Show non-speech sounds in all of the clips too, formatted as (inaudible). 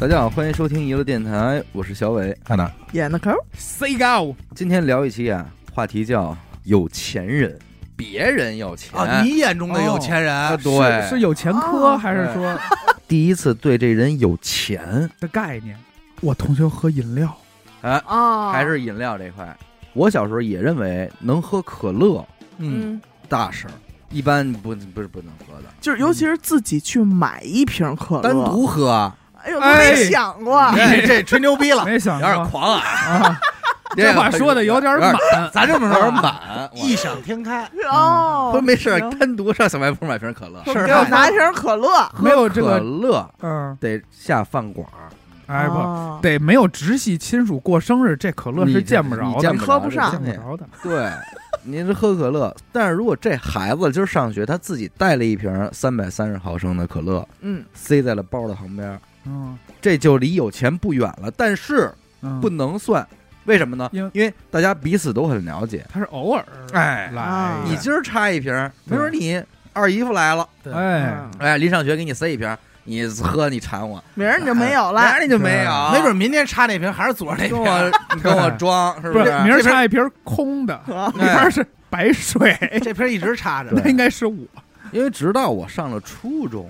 大家好，欢迎收听娱乐电台，我是小伟。看哪？演的抠，C 高，今天聊一期啊，话题叫有钱人，别人有钱。啊，你眼中的有钱啊人，对，是有前科哦还是说 (laughs) 第一次对这人有钱，的概念？我同学喝饮料，哎，哦，还是饮料这块。我小时候也认为能喝可乐嗯，嗯，大事儿，一般不不是不能喝的，就是尤其是自己去买一瓶可乐，单独喝。哎呦，都哎。没想过，这这吹牛逼了。没想有点到狂啊！啊，(laughs) 这话说的有点满，咱这么说有点满。(laughs) 异想天开，哦，说没事儿，行。单独上小卖部买瓶可乐，是给我拿一瓶可乐，没有这可，乐。嗯，得下饭馆儿，哎不，哦。得没有直系亲属过生日，这可乐是见不着的，喝不上见不着的。对，(laughs) 您是喝可乐，但是如果这孩子今儿上学，他自己带了一瓶三百三十毫升的可乐，嗯，塞在了包的旁边，嗯。这就离有钱不远了。但是嗯，不能算，为什么呢？因为大家彼此都很了解。他是偶尔哎。来啊，你今儿插一瓶，没准你二姨夫来了，对。哎，嗯。哎，临上学给你塞一瓶，你喝你馋我，明儿你就没有了，明儿你就没有，没准明天插那瓶还是昨儿那瓶。跟我你 (laughs) 跟我装，是是？不是，明儿插一瓶空的，啊里边是白水，这瓶一直插着那应该是我因为直到我上了初中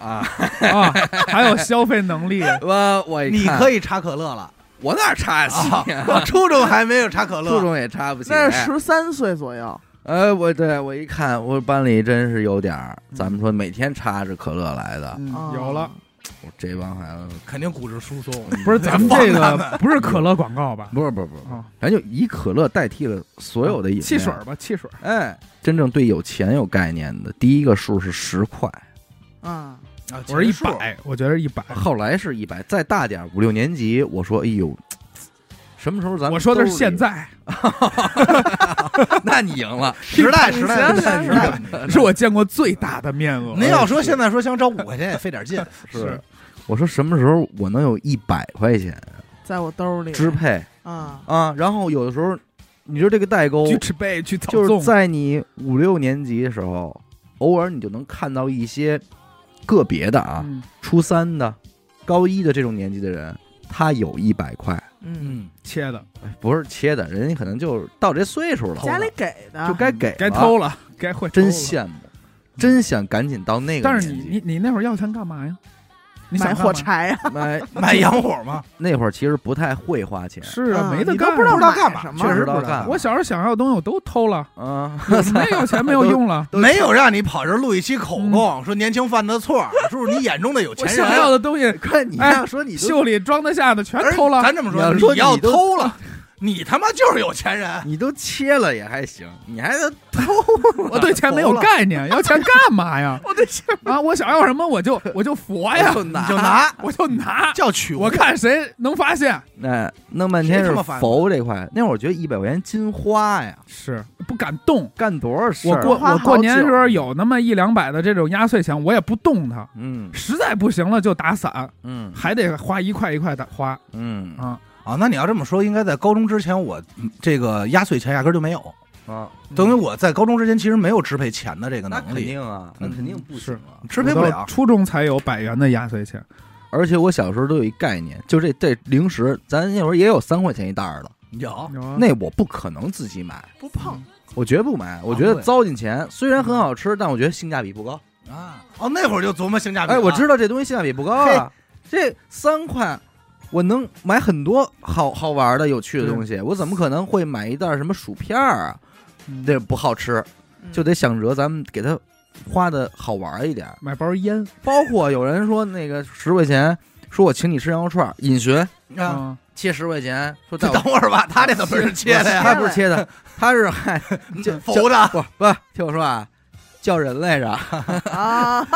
啊，啊，还有消费能力，(laughs) 我我一看你可以插可乐了。我哪插得起？我初中还没有插可乐，初中也插不起。那是十三岁左右，呃，我对我一看，我班里真是有点儿，咱们说每天插着可乐来的，有了，我这帮孩子肯定骨质疏松。不是咱们这个 (laughs) 不是可乐广告吧？不是不是不是，啊，咱就以可乐代替了所有的饮料。汽水吧，汽水。哎，真正对有钱有概念的，第一个数是十块，嗯，啊我是一百，我觉得是一百。后来是一百，再大点儿五六年级，我说哎呦，什么时候咱们我说的是现，在，(laughs) 那你赢了，(laughs) 时代时代时代时代。是我见过最大的面额。您要说现在说想找五块钱也费点劲，(laughs) 是我说什么时候我能有一百块钱在我兜里支配啊，啊？然后有的时候，你说这个代沟去吃杯去草就是纵，在你五六年级的时候，偶尔你就能看到一些个别的啊，嗯初三的、高一的这种年纪的人，他有一百块，嗯，嗯，切的哎不是切的，人家可能就到这岁数了，家里给的就该给了该偷了，该会真。羡慕，真想赶紧到那个但是。你你你那会儿要钱干嘛呀？你买想火柴啊，(laughs) 买买洋火吗？那会儿其实不太会花钱，是啊，啊没得干，你都不知道不知道干嘛确实不知道干嘛。我小时候想要的东西我都偷了，啊，(laughs) 没有钱没有用了。都没有让你跑这儿录一期口供，说年轻犯的错，说是你眼中的有我钱想要。的东西，(laughs) 看你哎要说你都袖里装得下的全偷了。咱这么说，你要说你要你都偷了，你他妈就是有钱人。你都切了也还行，你还偷 (laughs) 我对钱没有概念，要钱干嘛呀？(laughs) 我对钱，啊，我想要什么我就我就佛呀，就拿你就拿我就拿，(laughs) 叫取物我看谁能发现。哎，弄半天是佛这块。那会儿我觉得一百块钱金花呀，是不敢动。干多少事？我过我过年的时候有那么一两百的这种压岁钱，我也不动它，嗯实在不行了就打散，嗯还得花一块一块的花嗯啊。啊，那你要这么说，应该在高中之前，我嗯这个压岁钱压根儿就没有，啊，等于我在高中之前其实没有支配钱的这个那肯能力，定啊，那嗯肯定不行啊。我支配不了。初中才有百元的压岁钱，而且我小时候都有一概念，就这这零食，咱那会儿也有三块钱一袋儿的，有那我不可能自己买，不碰，我绝不买。我觉得糟践钱，虽然很好吃，但我觉得性价比不高。啊，哦，那会儿就琢磨性价比了。哎，我知道这东西性价比不高啊，这三块。我能买很多好好玩的、有趣的东西，我怎么可能会买一袋什么薯片儿啊？嗯。这不好吃，嗯。就得想着咱们给它花的好玩一点。买包烟。包括有人说那个十块钱，说我请你吃羊肉串儿，尹学。啊，啊，切十块钱，说带等会儿吧，(laughs) 他这怎么是切的呀？他？不是切的，(laughs) 他是还叫浮的，不不听我说啊，叫人来着，啊，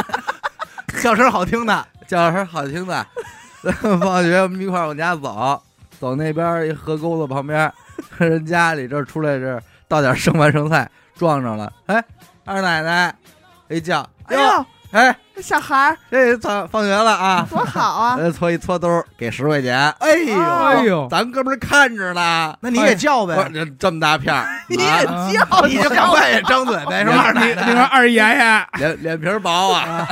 (laughs) 叫声好听的，叫声好听的。(laughs) 放学我们一块儿往家走，走那边一河沟子旁边，人家里这儿出来这儿倒点剩饭剩菜，撞上了。哎，二奶奶一叫，哟，哎呦，哎，这小孩儿这放放学了啊，多好啊！呃，搓一搓兜儿给十块钱，哎呦，哎呦，咱哥们儿看着呢，那你也叫我呗，这这么大片儿，(laughs) 你也啊叫，(laughs) 你就赶快也张嘴呗，说二奶你奶你说二爷爷，脸脸皮儿薄啊，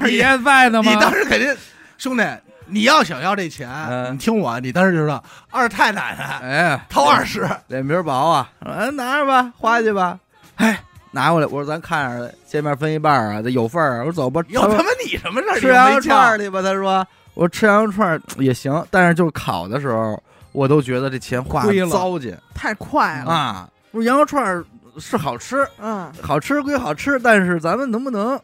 二爷爷在呢吗？你当时肯定，兄弟，你要想要这钱，嗯。你听我，你当时就知道二太奶奶哎，掏二十，脸皮儿薄啊，嗯，拿着吧，花去吧，哎，拿过来，我说咱看着见面分一半儿啊，这有份儿啊，我说走吧，有他妈你什么事儿？吃羊肉串儿去吧，他说，我说吃羊肉串儿也行，但是就是烤的时候，我都觉得这钱花亏了。糟践。太快了。啊，我说羊肉串儿是好吃，嗯，好吃归好吃，但是咱们能不能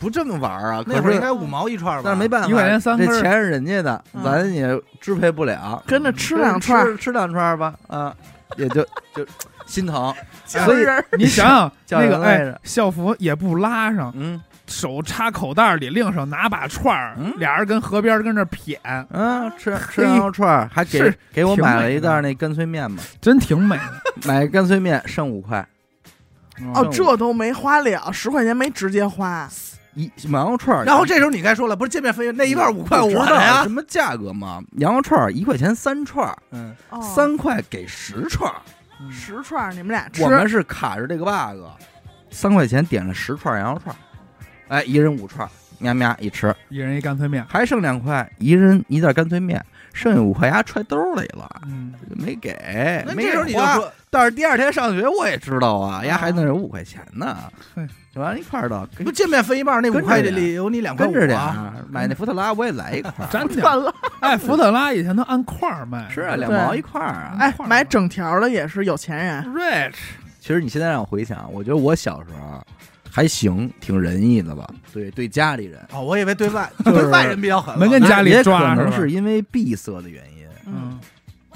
不这么玩儿啊？那会儿可是应该五毛一串吧？但是没办法，一块钱三根这钱是人家的，嗯咱也支配不了，跟着吃两串吃吃两串吧，啊，也就就心疼，(laughs) 所以你想想 (laughs) 叫那个哎人来着，校服也不拉上，嗯手插口袋里，另手拿把串儿嗯，俩人跟河边跟那撇，嗯，吃吃羊肉串儿，还给给我买了一袋那干脆面嘛，真挺美的。买干脆面剩五块，哦，这都没花了，十块钱没直接花。一羊肉串，然后这时候你该说了，不是见面费那一半五块我不知道的呀什？么价格吗？羊肉串一块钱三串，嗯，哦三块给十串儿。十串，你们俩吃我。们是卡着这个 bug，三块钱点了十串羊肉串儿，哎，一人五串儿，喵喵一吃，一人一干脆面，还剩两块，一人一袋干脆面，剩下五块牙揣兜里了，嗯，没给，没那这时候你就花。说，但是第二天上学我也知道啊，丫还能有五块钱呢。嘿，就完了一块儿的，跟不见面分一半，那五跟着点块里有你两块跟着点五啊。儿，买那福特拉我也来一块儿，(laughs) 真的。算了，哎，福特拉以前都按块儿卖，是啊，两毛一块儿啊。哎买整条的也是有钱人。，rich，其实你现在让我回想，我觉得我小时候还行，挺仁义的吧？对，对家里人，哦，我以为对外 (laughs) 就是对外人比较狠了，没跟家里也抓可能是因为闭塞的原因，嗯。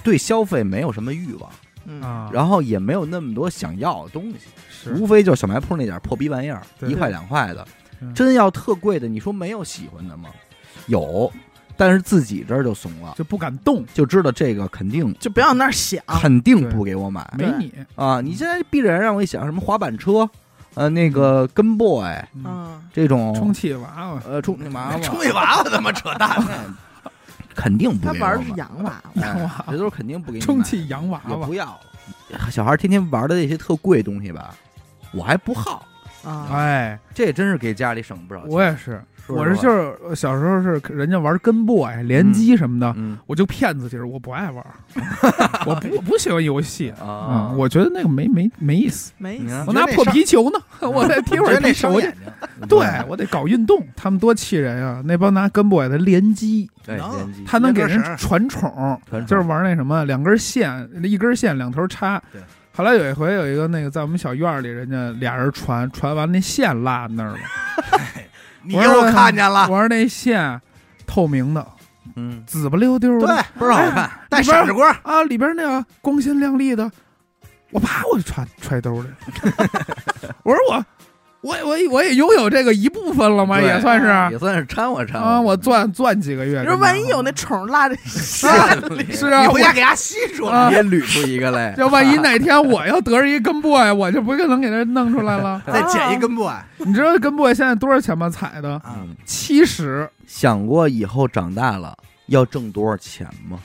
对消费没有什么欲望，嗯，啊，然后也没有那么多想要的东西，是。无非就小卖铺那点破逼玩意儿，一块两块的。嗯，真要特贵的，你说没有喜欢的吗？有，但是自己这儿就怂了，就不敢动，就知道这个肯定就不要那儿想。肯定不给我买。没你，啊！你现在逼着人让我一想，什么滑板车，呃，那个跟 boy 嗯，嗯，这种充气娃娃，呃充气娃娃，充气娃娃他妈扯淡呢。(laughs) 肯定不他玩的是洋娃娃。哎洋娃娃这都是肯定不给你买 (laughs) 充气洋娃娃。不，要。了。小孩天天玩的那些特贵东西吧，我还不好，啊，哎，这真是给家里省不少钱。我也是，我是就是呃小时候是人家玩跟 boy 联机什么的，嗯我就骗自己，我不爱玩，(laughs) 我不我不喜欢游戏。啊嗯，，我觉得那个没没没意思，没意思我拿破皮球呢，我再踢会儿那皮球去。伤眼睛，对，我得搞运动，他们多气人啊！那帮拿跟 boy 的联机，对能联机他能给人传宠，就是玩那什么，两根线，一根线两头插对。后来有一回有一个那个在我们小院里，人家俩人传传完那线落那儿了，(laughs) 你又看见了，我说那线透明的，嗯，紫不溜丢的，对，倍儿好看。带闪着光，啊，里边那个光鲜亮丽的，我啪我就揣揣兜里。(laughs) 我说我我我我也拥有这个一部分了嘛？也算是也算是掺和掺和啊，我钻钻几个月。你说万一有那虫落在线里，是啊，你回家给它吸出来。啊也捋出一个来。(laughs) 要万一 (laughs) 哪天我要得着一根 boy，我就不可能给它弄出来了。(laughs) 再捡一根 boy 你知道根 boy 现在多少钱吗？采的七十，想过以后长大了要挣多少钱吗？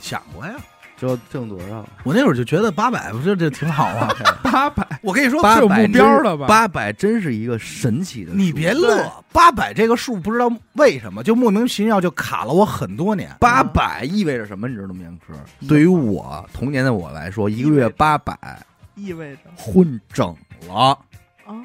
想过呀。就要挣多少？我那会儿就觉得八百不就这挺好啊。(laughs) 八百，(laughs) 我跟你说，八百目标了吧八百真是一个神奇的数。你别乐，八百这个数不知道为什么就莫名其妙就卡了我很多年。八百意味着什么？你知道吗？杨科，对于我童年的我来说，一个月八百意味着混整了，哦，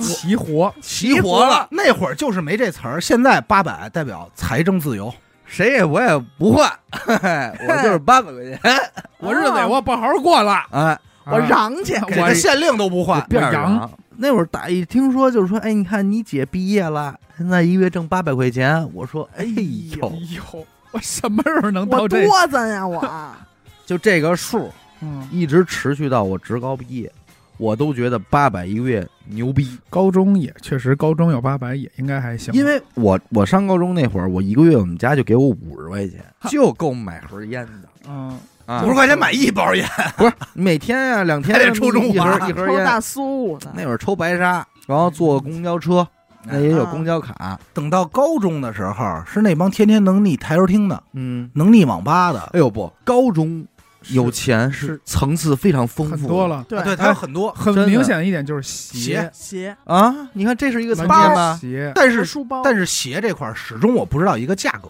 齐活，齐活了。那会儿就是没这词儿，现在八百代表财政自由。谁也我也不换，嘿 (laughs) 嘿我就是八百块钱。(laughs) 我日子也我不好好过了。哎，我啊嚷去，给个限令都不换，辫儿我阳长。那会儿打一听说就是说，哎，你看你姐毕业了，现在一月挣八百块钱。我说，哎哎呦，我什么时候能到我这？多咱呀我。(laughs) 就这个数嗯，一直持续到我职高毕业，我都觉得八百一个月牛逼。高中也确实，高中有八百也应该还行。因为我我上高中那会儿，我一个月我们家就给我五十块钱，就够买盒烟的。嗯，啊。五十块钱买一包烟，不是每天啊两天还得抽中华一盒一盒抽大烟。苏的，那会儿抽白沙，然后坐公交车，那也有啊公交卡。等到高中的时候，是那帮天天能腻台球厅的，嗯，能腻网吧的，哎呦不，高中有钱是层次非常丰富，很多。了。对啊对，它有很多。很明显一点就是鞋鞋，啊！你看这是一个层完全面吧？鞋，但是书包，但是鞋这块始终我不知道一个价格。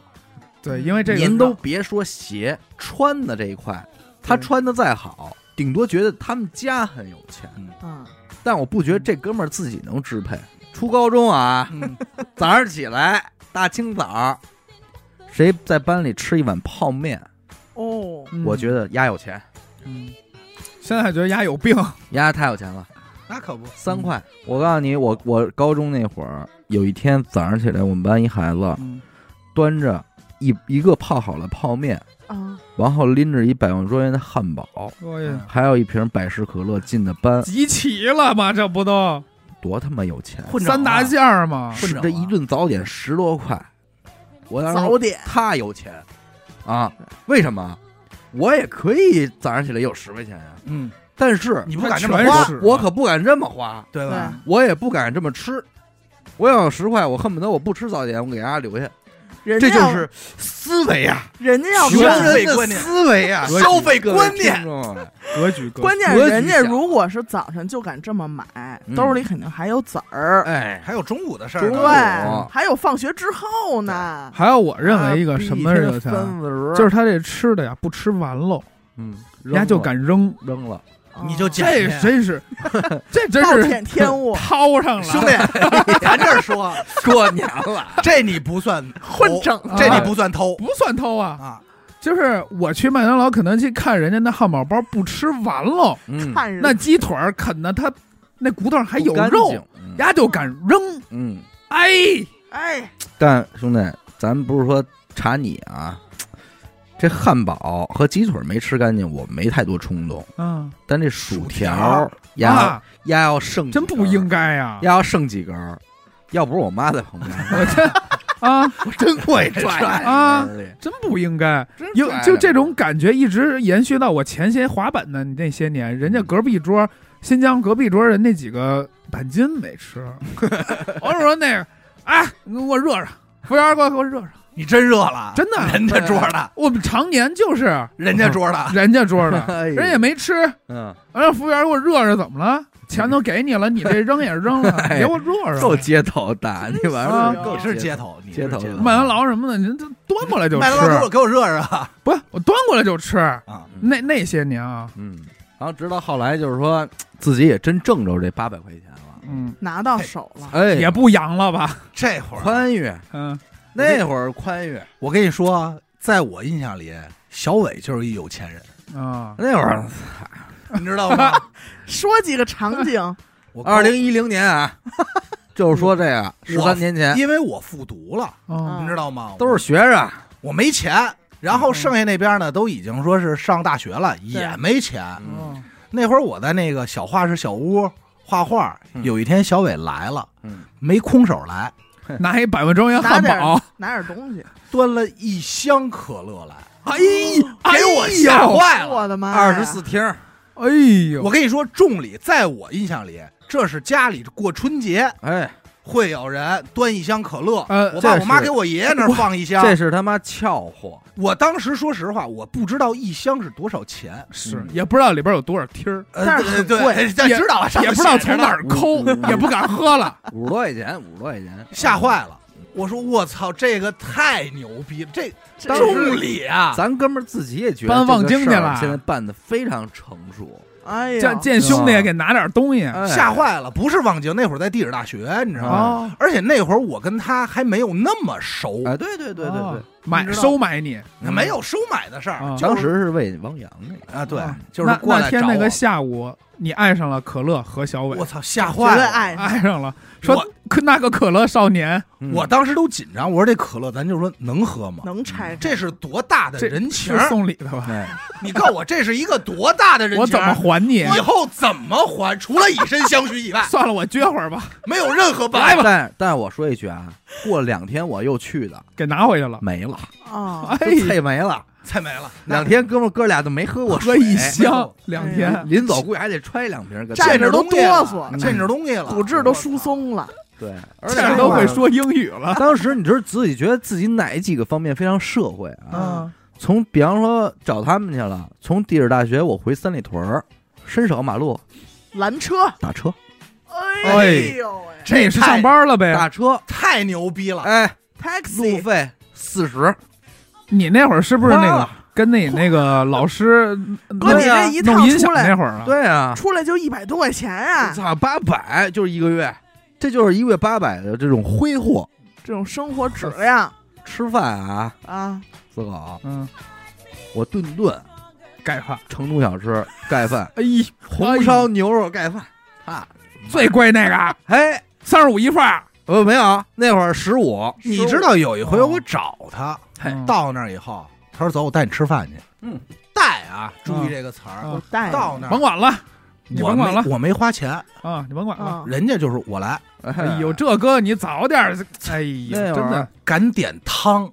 对，因为这个您都别说鞋，穿的这一块，他穿的再好，顶多觉得他们家很有钱，嗯，但我不觉得这哥们儿自己能支配。初高中啊，嗯，早上起来大清早，谁在班里吃一碗泡面，哦，嗯。我觉得丫有钱，嗯，现在觉得丫有病，丫太有钱了。那可不。三块，我告诉你，我我高中那会儿，有一天早上起来，我们班一孩子嗯，端着一一个泡好了泡面，啊，然后拎着一百万庄园的汉堡，还有一瓶百事可乐进的班，集齐了吗？这不都？多他妈有钱！混啊。三大件儿吗？混着这一顿早点十多块，我要点。他有钱啊？为什么？我也可以早上起来有十块钱呀，嗯，但是你不敢这么花，我可不敢这么花，对吧？我也不敢这么吃。我要有十块，我恨不得我不吃早点，我给大家留下。人家这就是思维啊，人家要穷消干费观念思维啊，消费观念格局格局，关键人家如果是早上就敢这么买，嗯兜里肯定还有籽儿，哎，还有中午的事儿。对，还有放学之后呢。还有我认为一个什么人有就是他这吃的呀，不吃完喽，嗯，人家就敢扔，扔了，你就 (laughs) 这真是，这真暴是殄天物，(laughs) 掏上了，兄弟，(laughs) 咱这儿说，过年了，这你不算混整啊这你不算偷不算偷啊，啊。就是我去麦当劳、肯德基看人家那汉堡包不吃完喽，嗯，看人那鸡腿啃的他那骨头上还有肉丫就敢扔，嗯，哎，哎，但兄弟，咱不是说查你啊，这汉堡和鸡腿没吃干净，我没太多冲动。嗯但这薯薯条条压啊，压要剩，真不应，该呀，压要剩几根儿，要不是我妈在旁边，(laughs) 我真啊，我真会拽啊真不应该。真有就这种感觉一直延续到我前些滑板的那些年，人家隔壁桌新疆隔壁桌人那几个板筋没吃，(laughs) 我说那个，哎，你给我热热，服务员给我给我热热，你真热了，真的人家桌的，我们常年就是人家桌的，(laughs) 人家桌的，(laughs) 人也没吃，嗯，完服务员给我热热怎么了？钱都给你了，你这扔也扔了，哎给我热热。够街头的，你玩啊意儿你是街头，你是街头的麦当劳什么的，您这端过来就麦当劳给我吃，给我热热啊！(laughs) 不，我端过来就吃。啊那那些年啊，嗯，然后直到后来就是说自己也真挣着这八百块钱了，嗯，拿到手了，哎，也不洋了吧？这会儿宽裕，嗯，那会儿宽裕，我跟你说，在我印象里，小伟就是一有钱人，啊，那会儿你知道吗？(laughs) 说几个场景，我二零一零年啊，(laughs) 就是说这个十三年前。因为我复读了，哦，你知道吗？都是学生，我没钱，然后剩下那边呢都已经说是上大学了，也没钱。那会儿我在那个小画室小屋画画，嗯。有一天小伟来了，嗯，没空手来，(laughs) 拿一百万庄园汉堡，拿点东西，(laughs) 端了一箱可乐来，哎给我吓坏了。我的妈呀，二十四听，哎呦，我跟你说，重礼在我印象里，这是家里过春节哎，会有人端一箱可乐，呃我爸这我妈给我爷爷那儿放一箱。这是他妈俏货，我当时说实话，我不知道一箱是多少钱，是也不知道里边有多少听儿，呃但是很对贵。对，(laughs) 但知道了，上也不知道从哪儿抠，(laughs) 也不敢喝了。五十多块钱，五十多块钱，吓坏了。我说我操，这个太牛逼了，这重礼啊！咱哥们儿自己也觉得搬望京去这个事儿了。现在办的非常成熟，哎呀，见见兄弟给拿点东西哎吓坏了，不是望京，那会儿在地质大学，你知道吗？哦，而且那会儿我跟他还没有那么熟，哎，对对对对哦。对，买收买你。没有收买的事儿啊，当时是为汪洋那个，啊，对啊，就是那过来找那天那个下午，你爱上了可乐和小伟我，操，吓绝坏了！爱上爱上了，说我可那个可乐少年，嗯我当时都紧张，我说这可乐咱就说能喝吗？能拆，这是多大的这人情是？送礼的吧？哎，你告诉我这是一个多大的人情？我怎么还你？以后怎么还？除了以身相许以外，(laughs) 算了，我撅会儿吧，没有任何办法。但但我说一句啊，(laughs) 过两天我又去的，给拿回去了。没了，啊，哎就，配没了，菜没了。两天哥们儿哥俩都没喝过喝水，一箱。两哎天。呀，临走估计还得揣两瓶儿。站着都见着东西了。哆嗦。见着东西了，骨质都疏松了。对，而这且样都会说英语了。(laughs) 当时你知道自己觉得自己哪几个方面非常社会啊？嗯，从比方说找他们去了，从地质大学我回三里屯儿，伸手马路拦车，打车，哎呦喂。这也是上班了呗？打车，太牛逼了。哎，路，taxi，费四十，你那会儿是不是那个跟那那个老师 (laughs) 哥，你这一趟弄音响出来那会儿啊？对啊，出来就一百多块钱啊！操，八百就是一个月，这就是一个月八百的这种挥霍。这种生活质量。吃饭啊，啊，思考，嗯，我顿顿盖饭，成都小吃盖饭，(laughs) 哎，红烧牛肉盖饭，啊，最贵那个。哎，三十五一份儿，呃，没有，那会儿十五，你知道有一回我找他，嗯。到那儿以后，他说走，我带你吃饭去。嗯，带啊，注意这个词儿。嗯我带。到那儿。甭管了，你我甭管了。我没花钱，啊，你甭管了。啊，人家就是我来，哎呦，这哥你早点儿，哎呦，那会真的，敢点汤。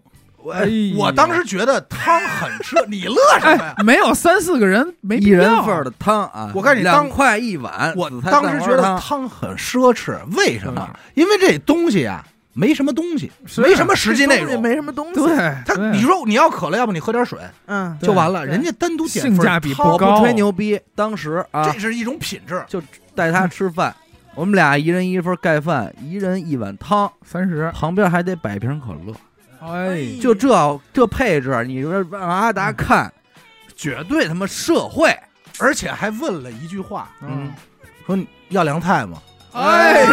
哎，我当时觉得汤很吃，你乐什么呀？哎，没有三四个人没一人份的汤啊，我告诉你当两块一碗，我当时觉得汤汤很奢侈，为什么？因为这东西啊，没什么东西，没什么实际内容。没什么东西。对，他，你说你要渴了，要不你喝点水嗯，就完了。人家单独点性价比不高不吹牛逼，当时啊这，是一种品质。就带他吃饭，我们俩一人一份盖饭，一人一碗汤，三十，旁边还得摆瓶可乐，哎，就这这配置，你说让阿达看，绝对他妈社会。而且还问了一句话，嗯，说你要凉菜吗？哎，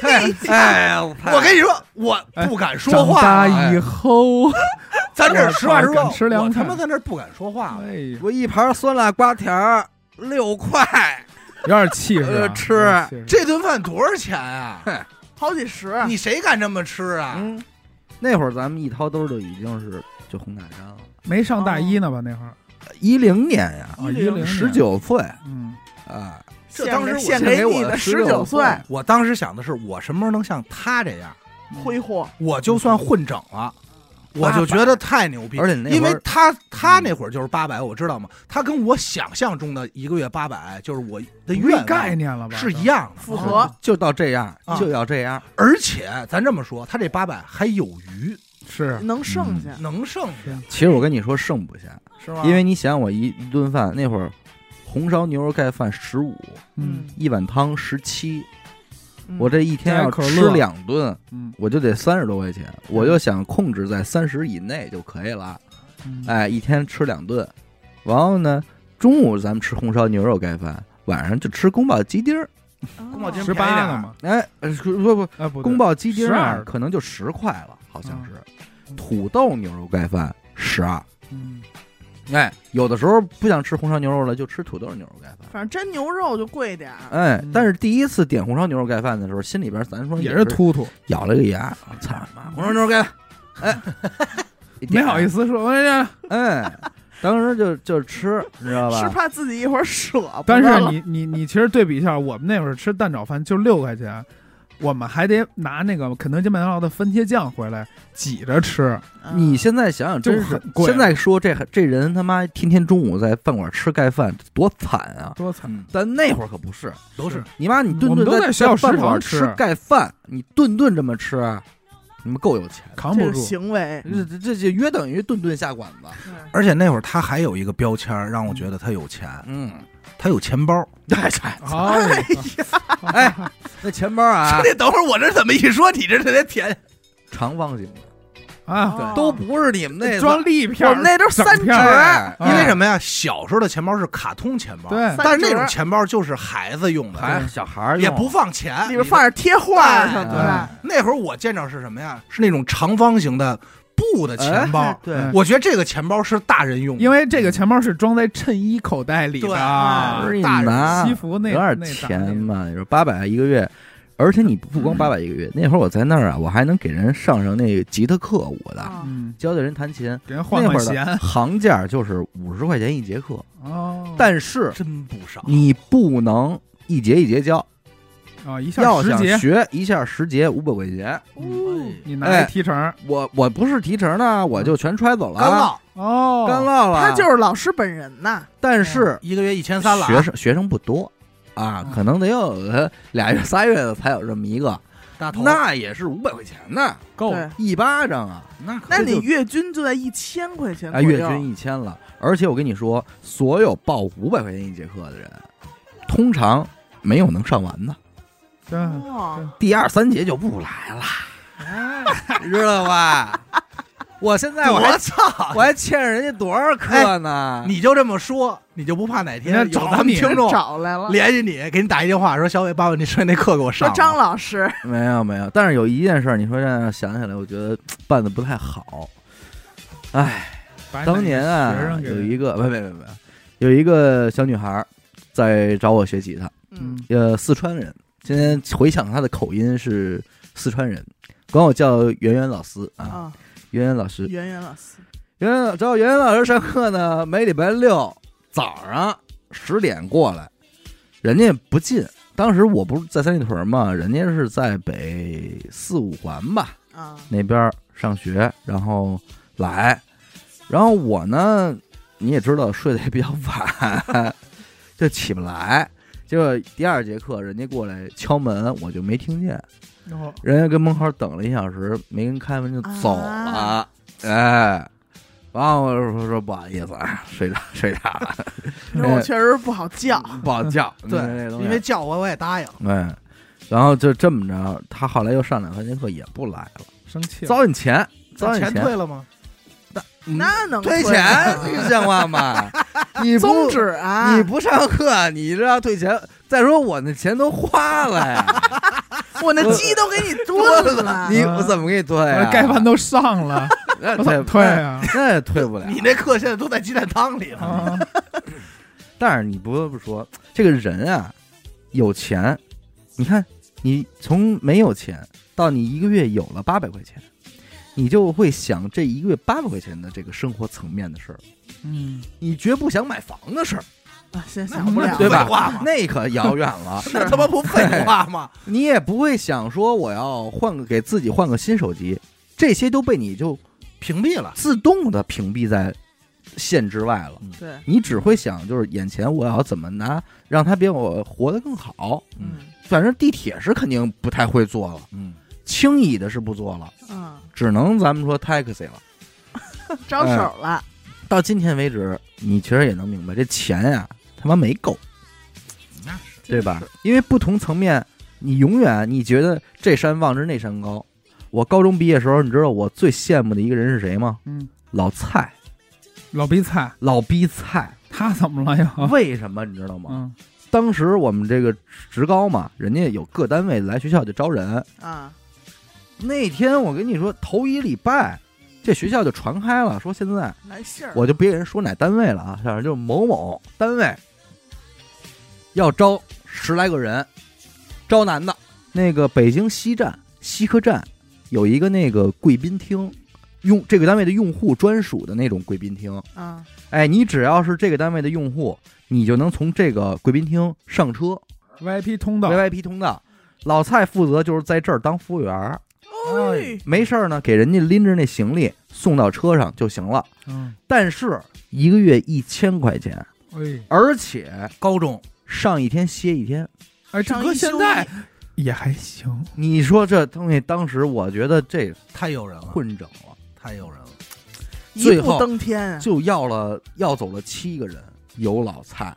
哎哎，我跟你说，我不敢说话长大啊。以后，咱这实话实说，吃凉我他妈在那不敢说话。哎，我一盘酸辣瓜条儿六块，有点气势吃这顿饭多少钱啊？好几十，你谁敢这么吃啊？嗯，那会儿咱们一掏兜就已经是就红塔山了，没上大一呢吧？那会儿一零年呀，啊，一零十，九岁嗯，啊，这当时献献给我的十19九岁我当时想的是，我什么时候能像他这样？挥霍，我就算混整了，我就觉得太牛逼。而且那会儿因为他他那会儿就是八百，我知道吗？他跟我想象中的一个月八百，就是我的没愿概念了吧？是一样的。符合就到这样啊，就要这样。而且咱这么说，他这八百还有余，是能剩下。能剩下，其实我跟你说剩不下，是吗？因为你想我一一顿饭那会儿，红烧牛肉盖饭十五，嗯一碗汤十七，嗯我这一天要吃两顿，嗯，我就得三十多块钱，我就想控制在三十以内就可以了。嗯，哎，一天吃两顿，然后呢，中午咱们吃红烧牛肉盖饭，晚上就吃宫保鸡丁儿。宫保鸡十八个嘛？哎，呃不不，宫保鸡丁儿啊可能就十块了，好像是。土豆牛肉盖饭十二。嗯，哎，有的时候不想吃红烧牛肉了，就吃土豆牛肉盖饭。反正真牛肉就贵点儿。哎嗯，但是第一次点红烧牛肉盖饭的时候，心里边咱说也是是突突，咬了个牙，我操妈，红烧牛肉盖饭，(laughs) 哎，没好意思，说，我这哎，当时就就吃，你知道吧是？怕自己一会儿舍不但得但是你你你其实对比一下，我们那会儿吃蛋炒饭就六块钱，我们还得拿那个肯德基、麦当劳的番茄酱回来挤着吃，嗯。你现在想想，真是很贵。现在说这这人他妈天天中午在饭馆吃盖饭，多惨啊！多惨！但那会儿可不是，都是你妈你顿顿都在学校饭馆食堂吃吃。盖饭，你顿顿这么吃，你们够有钱。扛不住，行为，这这这就约等于顿顿下馆子。而且那会儿他还有一个标签让我觉得他有钱，嗯，他有钱包。(laughs) 哎呀，哎哎，那钱包啊，(laughs) 兄弟等会儿我这怎么一说，你这特别甜。长方形的，啊，哦都不是你们那装立片儿，我们那都是三整片儿哎。因为什么呀？小时候的钱包是卡通钱包，对，但是那种钱包就是孩子用的，还小孩也不放钱，里边放点贴画什么哎的，那会儿我见着是什么呀？是那种长方形的布的钱包哎。对，我觉得这个钱包是大人用的，因为这个钱包是装在衬衣口袋里的，大西服那有点钱嘛？你说八百一个月，而且你不光八百一个月，那会儿我在那儿啊，我还能给人上上那个吉他课我的，教教人弹琴。给人换那会儿的换弦行价就是五十块钱一节课，哦，但是真不少。你不能一节一节教，啊，一下要想十节，学一下十节五百块钱，嗯你拿哎一提成我我不是提成呢，我就全揣走了，干唠，哦，干唠了。他就是老师本人呐。但是一个月一千三了啊，学生学生不多啊，嗯可能得有呃俩月仨月的才有这么一个，大头，那也是五百块钱呢，够对，一巴掌啊！那可那你月均就在一千块钱啊，左右月均一千了。而且我跟你说，所有报五百块钱一节课的人，通常没有能上完的，对，哦，第二三节就不来了，(laughs) 知道吧？我现在我还操！我还欠着人家多少课呢？你就这么说，你就不怕哪天找有咱们听众找来了。联系你，给你打一电话说小伟，把我那剩下那课给我上了。张老师，没有没有，但是有一件事儿，你说这样想起来，我觉得办的不太好。哎，当年啊有一个不不不不，有一个小女孩在找我学吉他，嗯，呃，四川人。今天回想他的口音是四川人，管我叫圆圆老师啊，啊，圆圆老师。圆圆老师，圆圆找圆圆老师上课呢，每礼拜六早上十点过来，人家不近。当时我不是在三里屯嘛，人家是在北四五环吧啊，那边上学，然后来，然后我呢，你也知道睡得也比较晚，(laughs) 就起不来。结果第二节课人家过来敲门，我就没听见，哦。人家跟门口等了一小时，没人开门就走了，啊。哎，然后我就说说不好意思啊，睡着 (laughs) 睡着了，那我确实不好叫，不好叫，(laughs) 对因为叫我我也答应。对，然后就这么着，他后来又上两三节课也不来了，生气了，糟践钱，糟践钱。退了吗？那能退退钱，这个像话吗？你 (laughs) 宗不旨啊你，不上课，你这要退钱。再说我那钱都花了呀，(laughs) 我那鸡都给你 (laughs) 炖了，你我怎么给你退啊？盖饭都上了，那我怎么退啊？那也退不了。你那课现在都在鸡蛋汤里了。啊，但是你不得不说，这个人啊，有钱，你看你从没有钱到你一个月有了八百块钱，你就会想这一个月八百块钱的这个生活层面的事儿，嗯，你绝不想买房的事儿，啊现在想不了，对吧？那可遥远了。(laughs) 那他妈不废话吗？(laughs) 你也不会想说我要换个给自己换个新手机，这些都被你就屏蔽了。自动的屏蔽在线之外了。对，你只会想就是眼前我要怎么拿让他比我活得更好。嗯反正地铁是肯定不太会坐了，嗯，轻易的是不做了，嗯，只能咱们说 taxi 了。(laughs) 招手了，到今天为止，你其实也能明白，这钱呀，他妈没够，那是对吧？因为不同层面，你永远你觉得这山望着那山高。我高中毕业时候，你知道我最羡慕的一个人是谁吗？嗯，老蔡，老逼菜，老逼蔡。他怎么了呀？为什么你知道吗？嗯，当时我们这个职高嘛，人家有各单位来学校就招人。啊，那天我跟你说，头一礼拜，这学校就传开了，说现在我就别给人说哪单位了啊，反正就是某某单位要招十来个人，招男的。那个北京西站西客站有一个那个贵宾厅，用这个单位的用户专属的那种贵宾厅。啊，哎，你只要是这个单位的用户，你就能从这个贵宾厅上车 VIP 通道，，VIP 通道。老蔡负责就是在这儿当服务员儿，哎，没事儿呢，给人家拎着那行李送到车上就行了。嗯，但是一个月一千块钱，哎，而且高中上一天歇一天。哎，这搁上一休现在一也还行，你说这东西，当时我觉得这太诱人了，混整了，太诱人了。一步最后登天啊，就要了要走了七个人，有老蔡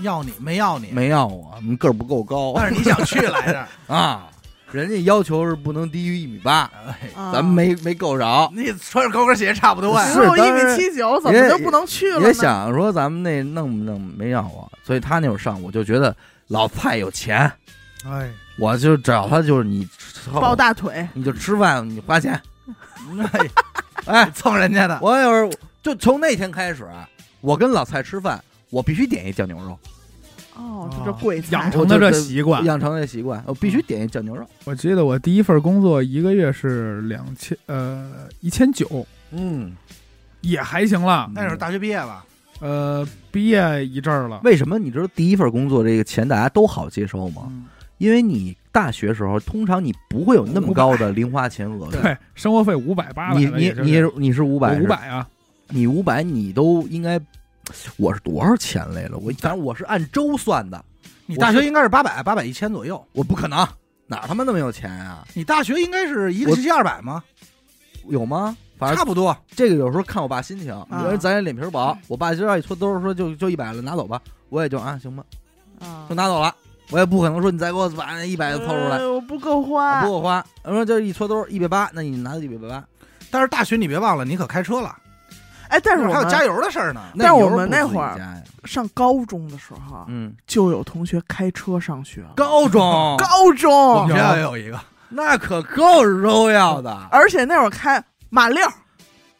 要你没要你，没要我，你个儿不够高但是你想去来着，(laughs) 啊。人家要求是不能低于一米八，咱们没没够着。你穿着高跟鞋差不多呀。是一米七九，怎么就不能去了呢？也想说咱们那弄不弄没要我，所以他那会儿上我就觉得老蔡有钱，哎，我就找他就是你抱大腿，你就吃饭你花钱，哎，(laughs) 哎，蹭人家的，我有时候就从那天开始，啊我跟老蔡吃饭，我必须点一酱牛肉，哦，就这贵菜养成的这习惯。养成的习惯，我必须点一酱牛肉。我记得我第一份工作一个月是两千呃一千九，嗯，也还行了。那时候大学毕业了，呃，毕业一阵儿了，为什么你知道第一份工作这个钱大家都好接受吗？嗯因为你大学时候通常你不会有那么高的零花钱额度，对，生活费五百八百你，你你你是五百五，百啊，你五百你都应该，我是多少钱来了？我反正我是按周算的，你大学应该是八百八百一千左右，我不可能，哪他妈那么有钱啊？你大学应该是一个我学期二百吗？有吗？反正差不多。这个有时候看我爸心情，有人咱也脸皮薄，我爸今儿一搓兜儿说就就一百了，拿走吧，我也就啊行吧，啊就拿走了，我也不可能说你再给我把那一百掏出来，呃我不够啊花不够，花，我说这一搓兜一百八，那你拿着一百八，但是大学你别忘了，你可开车了，哎，但是我们还有加油的事儿呢。但是我们那会儿上高中的时候，嗯，就有同学开车上学了。高中高中我中们学校也有一个，那可够荣耀的，而且那会儿开马六，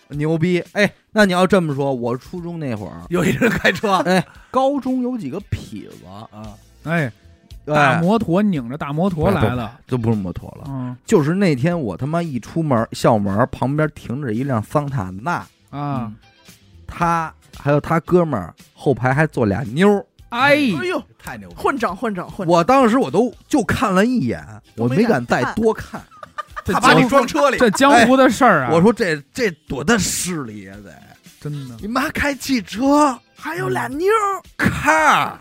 牛逼！哎，那你要这么说，我初中那会儿，有一人开车哎，高中有几个痞子，啊，哎，大哎，摩托拧着大摩托来了，就不是摩托了，嗯就是那天我他妈一出门，校门旁边停着一辆桑塔纳，啊，他还有他哥们儿后排还坐俩妞儿，哎，哎呦，太牛了！混整混整混，我当时我都就看了一眼，我没没敢再多看。这他把你装车里，这江湖的事儿啊，我说这这多大势力呀、得。真的，你妈开汽车还有俩妞儿，car，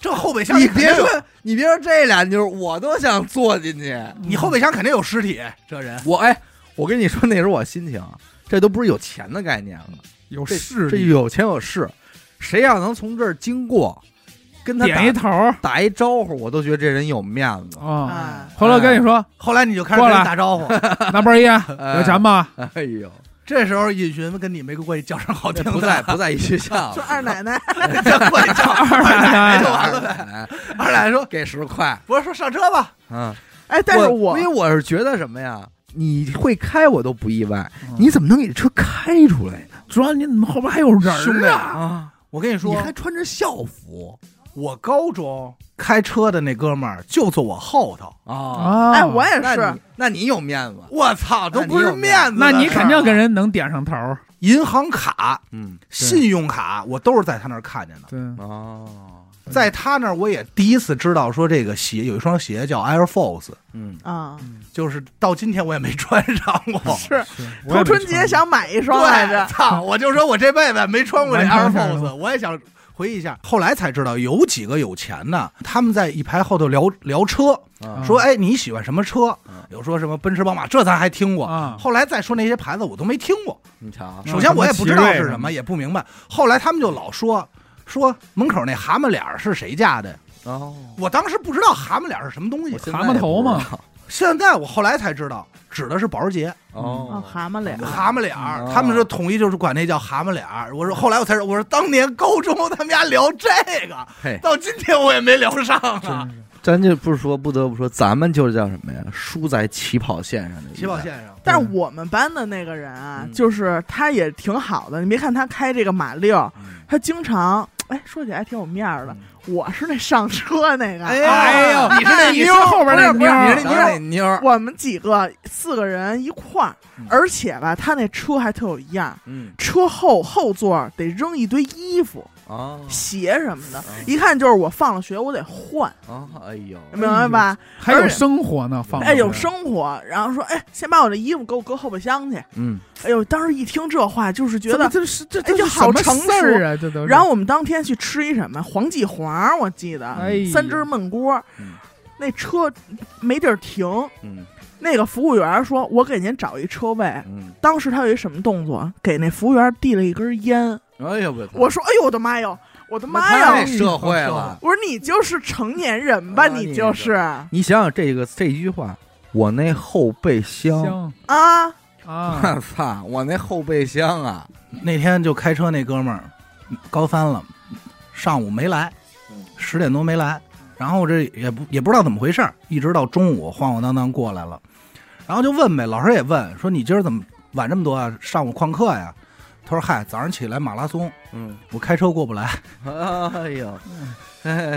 这后备箱你别说你别说这俩妞儿，我都想坐进去。你后备箱肯定有尸体，这人。我哎，我跟你说那时候我心情，这都不是有钱的概念了，有这势力，这有钱有势，谁要能从这儿经过，跟他点一头儿打一招呼，我都觉得这人有面子。啊。后来我跟你说，后来你就开始跟人打招呼。拿包烟，哎有钱吗？哎呦，(laughs) 这时候尹寻跟你没关系，叫声好听的不在不在一学校说，二奶奶，(laughs) 叫过来叫二奶奶就完了呗。哎二奶奶说给十块，不是说上车吧？嗯，哎，但是我我因为我是觉得什么呀，你会开我都不意外，嗯你怎么能给这车开出来呢？主要你怎么后边还有人兄弟啊？啊，我跟你说你，还穿着校服我高中开车的那哥们儿就坐我后头。啊？啊，哎，我也是那你，有面子，我操，都不是面子那你肯定跟人能点上头。银行卡、嗯，信用卡，我都是在他那儿看见的。对，哦，在他那儿，我也第一次知道说这个鞋有一双鞋叫 Air Force，嗯，啊，就是到今天我也没穿上过。(laughs) 是是我也没头春节想买一双来着，操！我就说我这辈子没穿过这 Air Force，我也想回忆一下。后来才知道有几个有钱的，他们在一排后头聊聊车，啊说哎你喜欢什么车嗯？有说什么奔驰、宝马，这咱还听过。啊，后来再说那些牌子我都没听过。你瞧，首先我也不知道是，什么也不明白。后来他们就老说说门口那蛤蟆脸儿是谁家的，哦，我当时不知道蛤蟆脸儿是什么东西蛤蟆头嘛也不知道，(laughs) 现在我后来才知道，指的是保时捷哦，哦，蛤蟆脸，蛤蟆脸他们说统一就是管那叫蛤蟆脸儿。我说后来我才说，我说当年高中他们家聊这个，到今天我也没聊上啊。真是 (laughs) 咱就不是说不得不说，咱们就是叫什么呀？输在起跑线上的起跑，线上，但是我们班的那个人啊嗯，就是他也挺好的。你别看他开这个马六，嗯他经常哎说起来还挺有面儿的。我是那上车那个，哎哎呦，你是那你妞后边那不是妞儿不是咱那妞儿，我们几个四个人一块儿嗯，而且吧，他那车还特有一样，嗯。车后后座得扔一堆衣服、啊鞋什么的啊，一看就是我放了学我得换，啊，哎呦，明白吧？还有生活呢，放哎，有生生活，然后说，哎，先把我的衣服给我搁后备箱去。嗯，哎呦，当时一听这话，就是觉得。这是这这就好诚事儿啊，这都。然后我们当天去吃一什么黄记煌，我记得、哎三汁焖锅，嗯那车没地儿停，嗯那个服务员说：“我给您找一车位。嗯，”当时他有一什么动作？给那服务员递了一根烟。哎呦我操我说：“哎呦，我的妈哟，我的妈太呀！社会了。我说你就是成年人吧，啊你就是。你想想这个这句话，我那后备箱，啊，啊，我操，我那后备箱啊，那天就开车那哥们儿高三了，上午没来嗯，十点多没来，然后这也不也不知道怎么回事儿一直到中午晃晃荡荡过来了，然后就问呗，老师也问说你今儿怎么晚这么多啊？上午旷课呀？他说嗨，早上起来马拉松，嗯，我开车过不来，(laughs) 哎呦，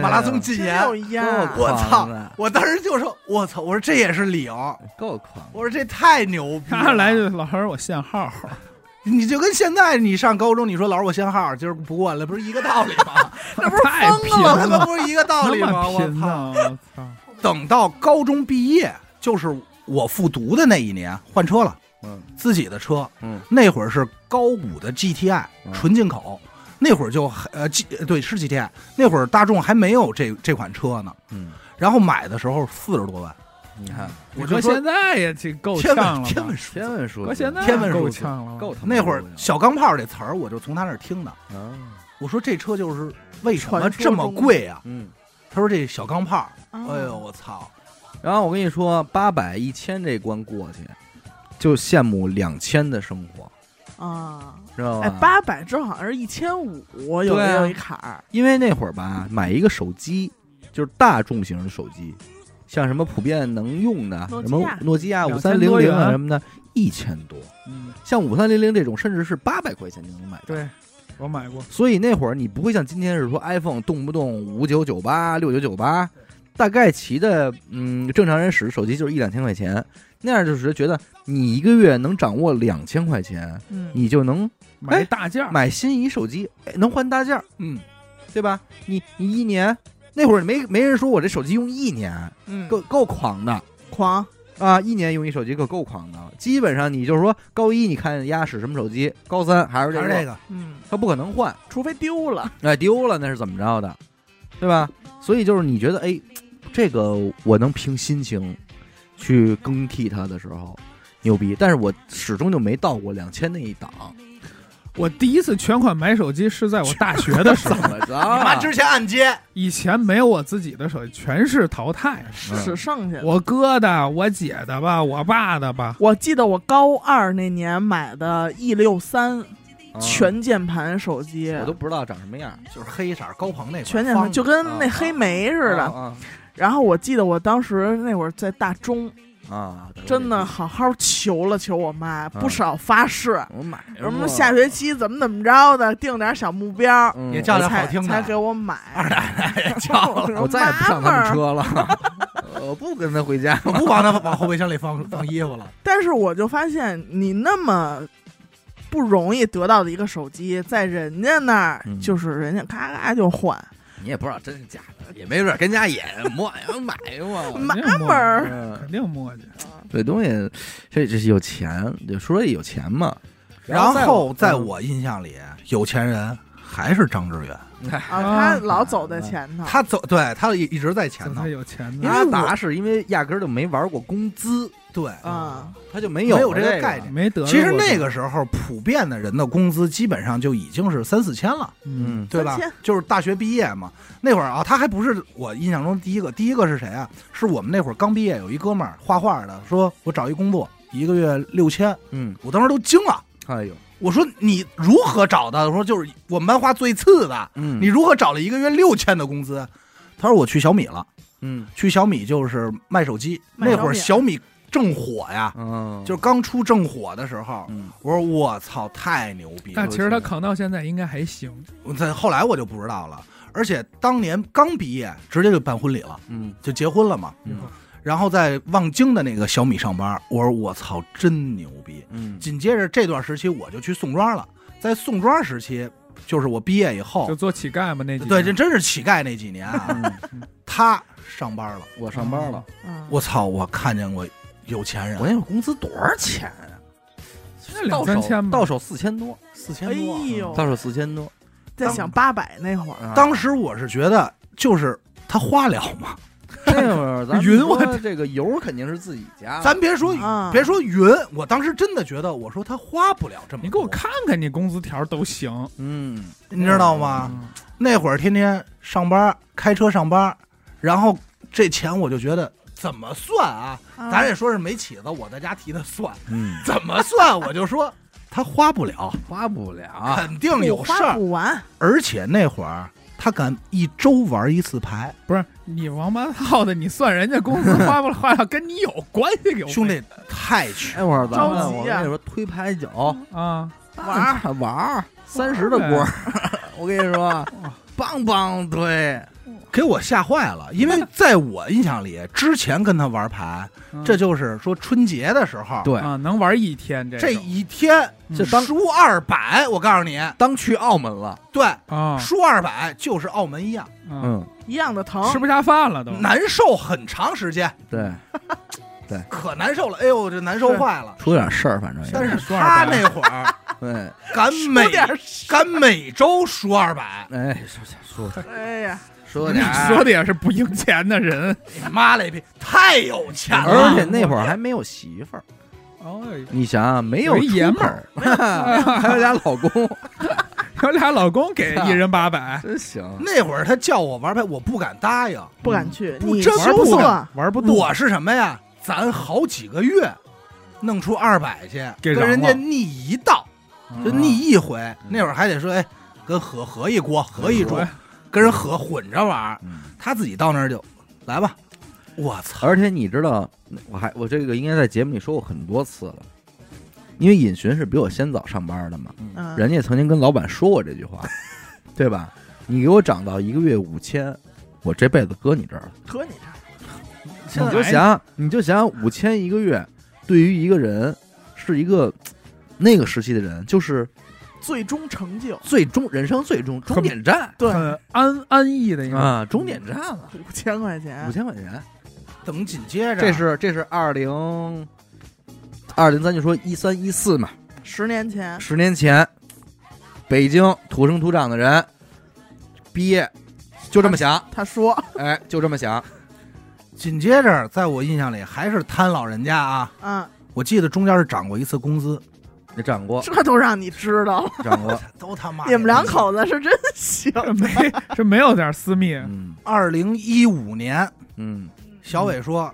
马拉松禁言真有。一样啊。我操！我当时就说，我操！我说这也是理由，够狂，我说这太牛逼了。他来就老师我限号，你就跟现在你上高中，你说老师我限号，今儿不过来，不是一个道理吗？(laughs) 那不是太疯了吗？(laughs) 他妈不是一个道理吗？我操！我操！等到高中毕业，就是我复读的那一年，换车了，嗯自己的车。嗯那会儿是高五的 GTI，嗯纯进口。那会儿就还呃 G 呃对是 GTI，那会儿大众还没有这这款车呢。嗯，然后买的时候四十多万，你看我说我就说现在也挺够天呛了天文数字天文数现在天文数够呛了，够他妈那会儿小钢炮这词儿，我就从他那儿听的。啊，我说这车就是为什么这么贵啊？嗯。他说这小钢炮，哎哎呦我操！然后我跟你说，八百一千这关过去，就羡慕两千的生活，啊！知道吧？哎，八百正好是一千五，有对啊有一坎儿。因为那会儿吧，买一个手机就是大众型的手机，像什么普遍能用的什么诺基亚五三零零啊什么的，一千多。嗯，像五三零零这种，甚至是八百块钱就能买到。对，我买过，所以那会儿你不会像今天是说 iPhone 动不动五九九八、六九九八，大概齐的，嗯，正常人使手机就是一两千块钱，那样就是觉得你一个月能掌握两千块钱，嗯，你就能买一大件儿，买心仪手机，哎能换大件儿，嗯，对吧？你你一年那会儿没没人说我这手机用一年，嗯。够够狂的。狂。啊！一年用一手机可够狂的，基本上你就是说高一你看丫使什么手机，高三还是这个，还是这个，嗯，他不可能换。除非丢了。哎，丢了那是怎么着的，对吧？所以就是你觉得，哎，这个我能凭心情去更替它的时候，牛逼。但是我始终就没到过两千那一档，我第一次全款买手机是在我大学的时候，(laughs) 怎么着？你妈之前按揭，以前没有我自己的手机，全是淘汰是。剩下的。我哥的、我姐的吧，我爸的吧，我记得我高二那年买的 E 六三啊全键盘手机，我都不知道长什么样，就是黑色高朋那款全键盘就跟啊那黑莓似的。啊然后我记得我当时那会儿在大中，啊啊！真的好好求了求我妈，不少发誓，我买什么下学期怎么怎么着的，定点小目标，嗯也叫点才好听的才给我买。二奶奶也叫了，我再也不上他们车。了，(laughs) 我不跟他回家。我不往他往后备箱里放放衣服了。但是我就发现，你那么不容易得到的一个手机，在人家那儿嗯就是人家咔咔就换，你也不知道真是假的，也没准跟家也 (laughs) 摸买过。买肯定摸门儿。嗯肯定磨叽。这东西，这这是有钱，就说有钱嘛。然后在嗯我印象里，有钱人还是张志远，啊，他老走在前头。他走对他一一直在前头他，有钱因呢。为达是因为压根儿就没玩过工资，对啊，他就没有没有这这个概念没得。其实那个时候，普遍的人的工资基本上就已经是三四千了，嗯，嗯，对吧？就是大学毕业嘛，那会儿啊，他还不是我印象中第一个，第一个是谁啊？是我们那会儿刚毕业，有一哥们儿画画的，说我找一工作，一个月六千，嗯，我当时都惊了。哎呦，我说你如何找的？我说就是我们班花最次的，嗯，你如何找了一个月六千的工资？他说我去小米了，嗯去小米就是卖手机，那会儿小小米正火呀，嗯，就是刚出正火的时候。嗯我说我操，太牛逼了！但其实他扛到现在应该还行。我在后来我就不知道了，而且当年刚毕业，直接就办婚礼了，嗯就结婚了嘛。嗯然后在望京的那个小米上班，我说我操，真牛逼！嗯紧接着这段时期我就去宋庄了，在宋庄时期，就是我毕业以后就，做乞丐嘛那几哦对，年这真是乞丐那几年啊。嗯，他上班了，我上班了，嗯，我操，我看见过有钱人我，那会儿工资多少钱啊？那两到手三千吧到手四千多，四千哎多。呦，到手四千多。在想八百那会儿，啊当时我是觉得，就是他花了嘛，(laughs) 那会儿咱云我说这个油肯定是自己加的，咱别说啊别说云，我当时真的觉得，我说他花不了这么多，你给我看看你工资条都行。嗯，你知道吗？嗯那会儿天天上班，开车上班，然后这钱我就觉得怎么算啊？啊。咱也说是没起子，我在家提的算，嗯，怎么算？我就说 (laughs) 他花不了，花不了，肯定有事花儿，不完，而且那会儿他敢一周玩一次牌，不是你王八套的，你算人家工资花不花了，跟你有关系？有兄弟太穷。那会儿咱们着急啊我跟你说推牌九。啊，玩儿玩儿三十的锅儿，(laughs) 我跟你说，棒棒推，给我吓坏了，(laughs) 因为在我印象里，之前跟他玩牌，嗯。这就是说春节的时候，对，啊能玩一天这这一天就当输二百，我告诉你，当去澳门了，对，啊，输二百就是澳门一样。嗯，嗯，一样的疼，吃不下饭了都。难受很长时间，(laughs) 对，对。可难受了。哎呦，这难受坏了。出点事儿，反正也但是 (laughs) 他那会儿对，敢每点敢每周输二百，哎，说说哎呀，说你点，(laughs) 说的也是不赢钱的人。你妈嘞逼，太有钱了而了。且那会儿还没有媳妇儿，哦，你想想，没有爷们儿，(laughs) 还有俩老公，(laughs) 有俩老公给一人八百，真行。那会儿他叫我玩牌，我不敢答应。不敢去，你不真不敢，玩不动。我是什么呀？咱好几个月弄出二百去，跟人家腻一道，就嗯腻一回。那会儿还得说，哎，跟合合一锅，合一桌，跟人合混着玩他自己到那儿就来吧，我操！而且你知道，我还我这个应该在节目里说过很多次了，因为尹寻是比我先早上班的嘛，嗯，人家曾经跟老板说过这句话，(laughs) 对吧？你给我涨到一个月五千，我这辈子搁你这儿了。搁你这儿，你就想，你就想五千一个月，对于一个人是一个 (tsk) 那个时期的人，就是最终成就。最终人生最终终点站。对。很安安逸的一个。啊，终点站了，五千块钱。五，千块钱。等紧接着，这是这是二零二零，咱就说一三一四嘛，十年前，十年前，北京土生土长的人毕业就这么想，他说。(laughs) 哎，就这么想，紧接着，在我印象里还是贪老人家啊。嗯，我记得中间是涨过一次工资，你涨过，这都让你知道了，涨过，都他妈你们两口子是真行，这没这没有点私密，嗯二零一五年，嗯小伟说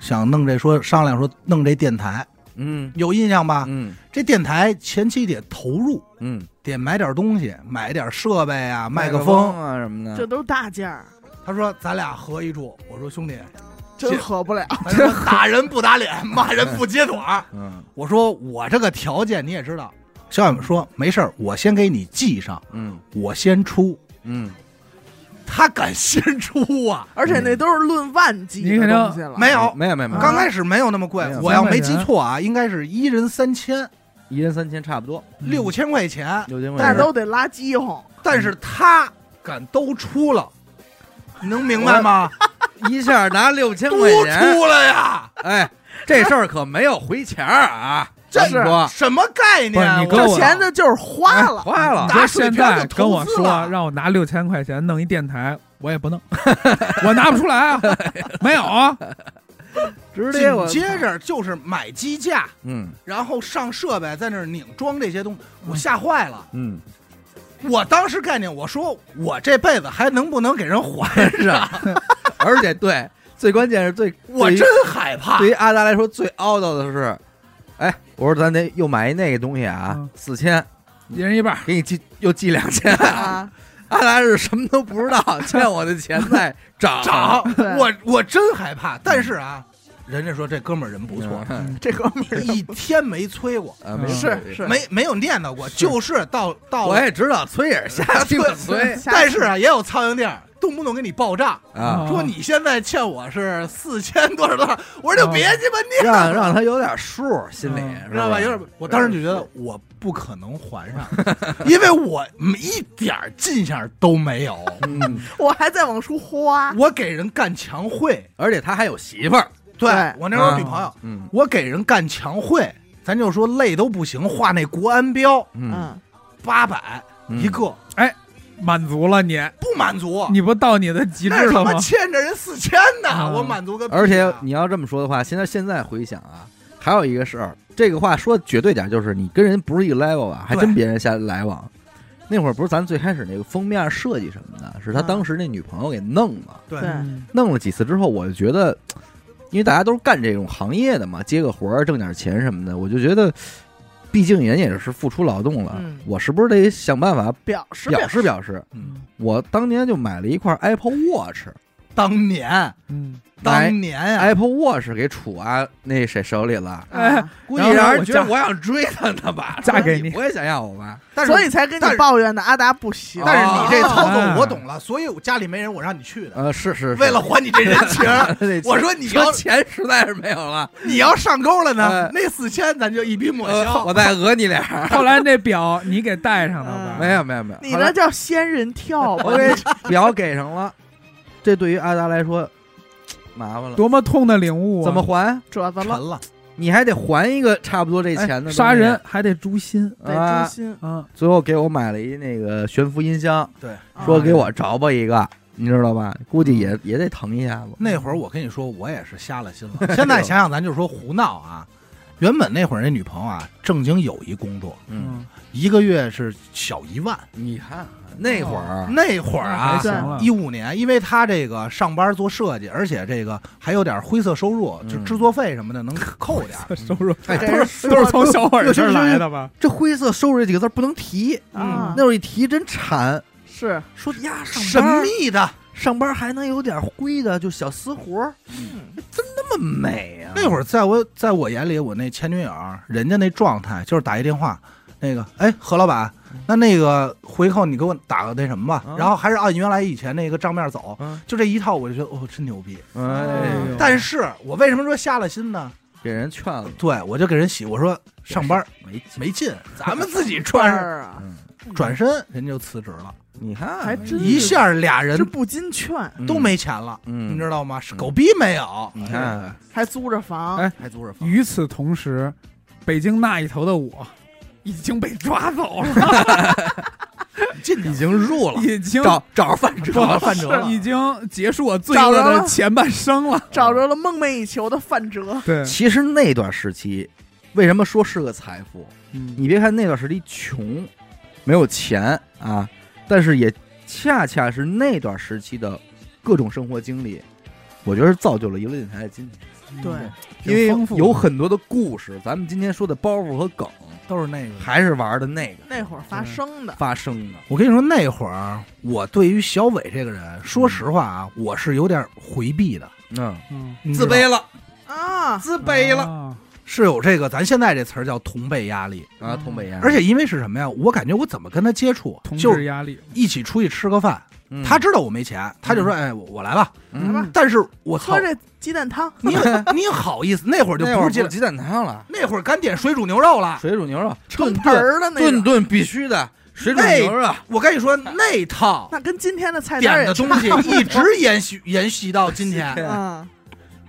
想弄这，说商量说弄这电台，嗯有印象吧？嗯这电台前期得投入，嗯，得买点东西，买点设备啊，麦克克风。啊什么的，这都是大件儿，他说咱俩合一住，我说兄弟，(laughs) 真合不了。(laughs) 咱说打人不打脸，骂人不揭短。嗯我说我这个条件你也知道。小伟说没事儿，我先给你记上，嗯我先出。嗯，(laughs) 他敢先出啊？而且那都是论万计的你肯定东西了，没有，没有没有，刚开始没有那么贵，我要没记错啊，应该是一人三千，一人三千差不多，六千块钱。六千块钱，但是都得拉饥荒。但是他敢都出了，你能明白吗？(laughs) (laughs) 一下拿六千块钱，出来呀！哎，这事儿可没有回钱儿啊，这咱们说什么概念你跟我钱呢就是花了，花了你，说现在跟我说让我拿六千块钱弄一电台，我也不弄，我拿不出来啊，没有啊，(laughs) 直接接着就是买机架，嗯然后上设备，在那儿拧装这些东西，我吓坏了。嗯，我当时概念，我说我这辈子还能不能给人还上？而且对，最关键是最我真害怕对。于阿达来说最懊恼的是，哎，我说咱得又买一那个东西啊嗯，四千，一人一半，给你寄又寄两千，啊，阿达是什么都不知道，欠我的钱在涨涨，(laughs) 我我真害怕。但是啊，人家说这哥们儿人不错，嗯 (laughs) 这哥们儿一天没催我，啊，没是事是没没有念叨过，就是到到我也知道催也是瞎 (laughs) 催但是啊，也有苍蝇店儿动不动给你爆炸，啊，说你现在欠我是四千多少多少，(laughs) 我说就别鸡巴念了，让让他有点数，心里嗯知道吧？有点，我当时就觉得我不可能还上，(laughs) 因为我一点儿进项都没有，嗯，(laughs) 我还在往出花，我给人干墙绘，而且他还有媳妇儿，对对。我那时候女朋友，嗯。我给人干墙绘，咱就说累都不行，画那国安标嗯，嗯，八百一个，满足了你，不满足，你不到你的极致那他了吗？妈欠着人四千呢，嗯我满足个而且你要这么说的话，现在现在回想啊，还有一个事儿，这个话说绝对点，就是你跟人不是一个 level 啊，还对真别人瞎来往。那会儿不是咱最开始那个封面设计什么的，是他嗯当时那女朋友给弄的。对。弄了几次之后，我就觉得，因为大家都是干这种行业的嘛，接个活儿挣点钱什么的，我就觉得，毕竟人也是付出劳动了，嗯。我是不是得想办法表示。表示表示？嗯，我当年就买了一块 Apple Watch，当年嗯，当年呀，Apple Watch 给楚安那谁手里了，哎啊，估计让人我觉得我想追他呢吧，(laughs) 嫁给你。我也想要我吧，但是所以才跟你抱怨的阿达不行。但是你这操作哦我懂了，所以我家里没人，我让你去的，呃，是是，是。为了还你这人情。(laughs) 我说你要说钱实在是没有了，你要上钩了呢哎，那四千咱就一笔抹呃消。我再讹你俩，(laughs) 后来那表你给戴上了吧？没有没有没有，你那叫仙人跳吧。我？给表给上了，这对于阿达来说 (tsk) 麻烦了，多么痛的领悟啊！怎么还？沉褶子了，了，你还得还一个差不多这哎钱的、杀人还得诛心得啊诛！心，啊？最后给我买了一那个悬浮音箱，对，说给我找吧一个，你知道吧？估计也也得疼一下子。那会儿我跟你说，我也是瞎了心了。(laughs) 现在想想，咱就说胡闹啊。原本那会儿那女朋友啊，正经有一工作，嗯，一个月是小一万。你看那会儿，那会儿啊，一五年，因为他这个上班做设计，而且这个还有点灰色收入，嗯就制作费什么的能扣点儿。(laughs) 收入哎，这 (laughs) 都是都是从小伙儿这儿来的吧？这灰色收入这几个字不能提，啊那会儿一提真馋。是说呀，神秘的，上班还能有点灰的，就小私活儿，那么美啊！那会儿在我在我眼里，我那前女友人家那状态就是打一电话，那个哎何老板，那那个回扣你给我打个那什么吧，嗯。然后还是按原来以前那个账面走，嗯，就这一套我就觉得哦真牛逼。哎呦。但是我为什么说瞎了心呢？给人劝了，对我就给人洗，我说上班 (laughs) 没。没劲，咱们自己穿上。啊，(laughs) 嗯，转身人就辞职了，你看。还真一下俩人这不禁劝，都，没钱了，嗯，你知道吗？是狗逼没有，你看，还租着房，哎。还租着房。与此同时，北京那一头的我已经被抓走了，进 (laughs) 已经入了，已经找找着范哲了，范哲了已经结束我罪恶的前半生了。找着了梦寐以求的范哲，对，其实那段时期，为什么说是个财富？嗯。你别看那段时期穷，没有钱啊，但是也恰恰是那段时期的各种生活经历，我觉得是造就了娱乐电台的今天。对，因为有很多的故事，咱们今天说的包袱和梗，都是那个。还是玩的那个。那会儿发生的，发生的。我跟你说，那会儿我对于小伟这个人，说实话啊，我是有点回避的，嗯，嗯，你知道自卑了，啊，自卑了。啊。是有这个咱现在这词儿叫同辈压力。啊，东北人，而且因为是什么呀？我感觉我怎么跟他接触，同就是压力，一起出去吃个饭，嗯。他知道我没钱，他就说：“哎，我我来吧。嗯。但是我操喝，这鸡蛋汤，你你好意思？那会儿就那会不是鸡蛋汤了，那会儿敢点水煮牛肉了。水煮牛肉，成顿盆儿的那种，顿顿必须的水煮牛肉，我跟你说，那套 (laughs) 那跟今天的菜单点也的东西一直延续延续到今天。(laughs) 嗯，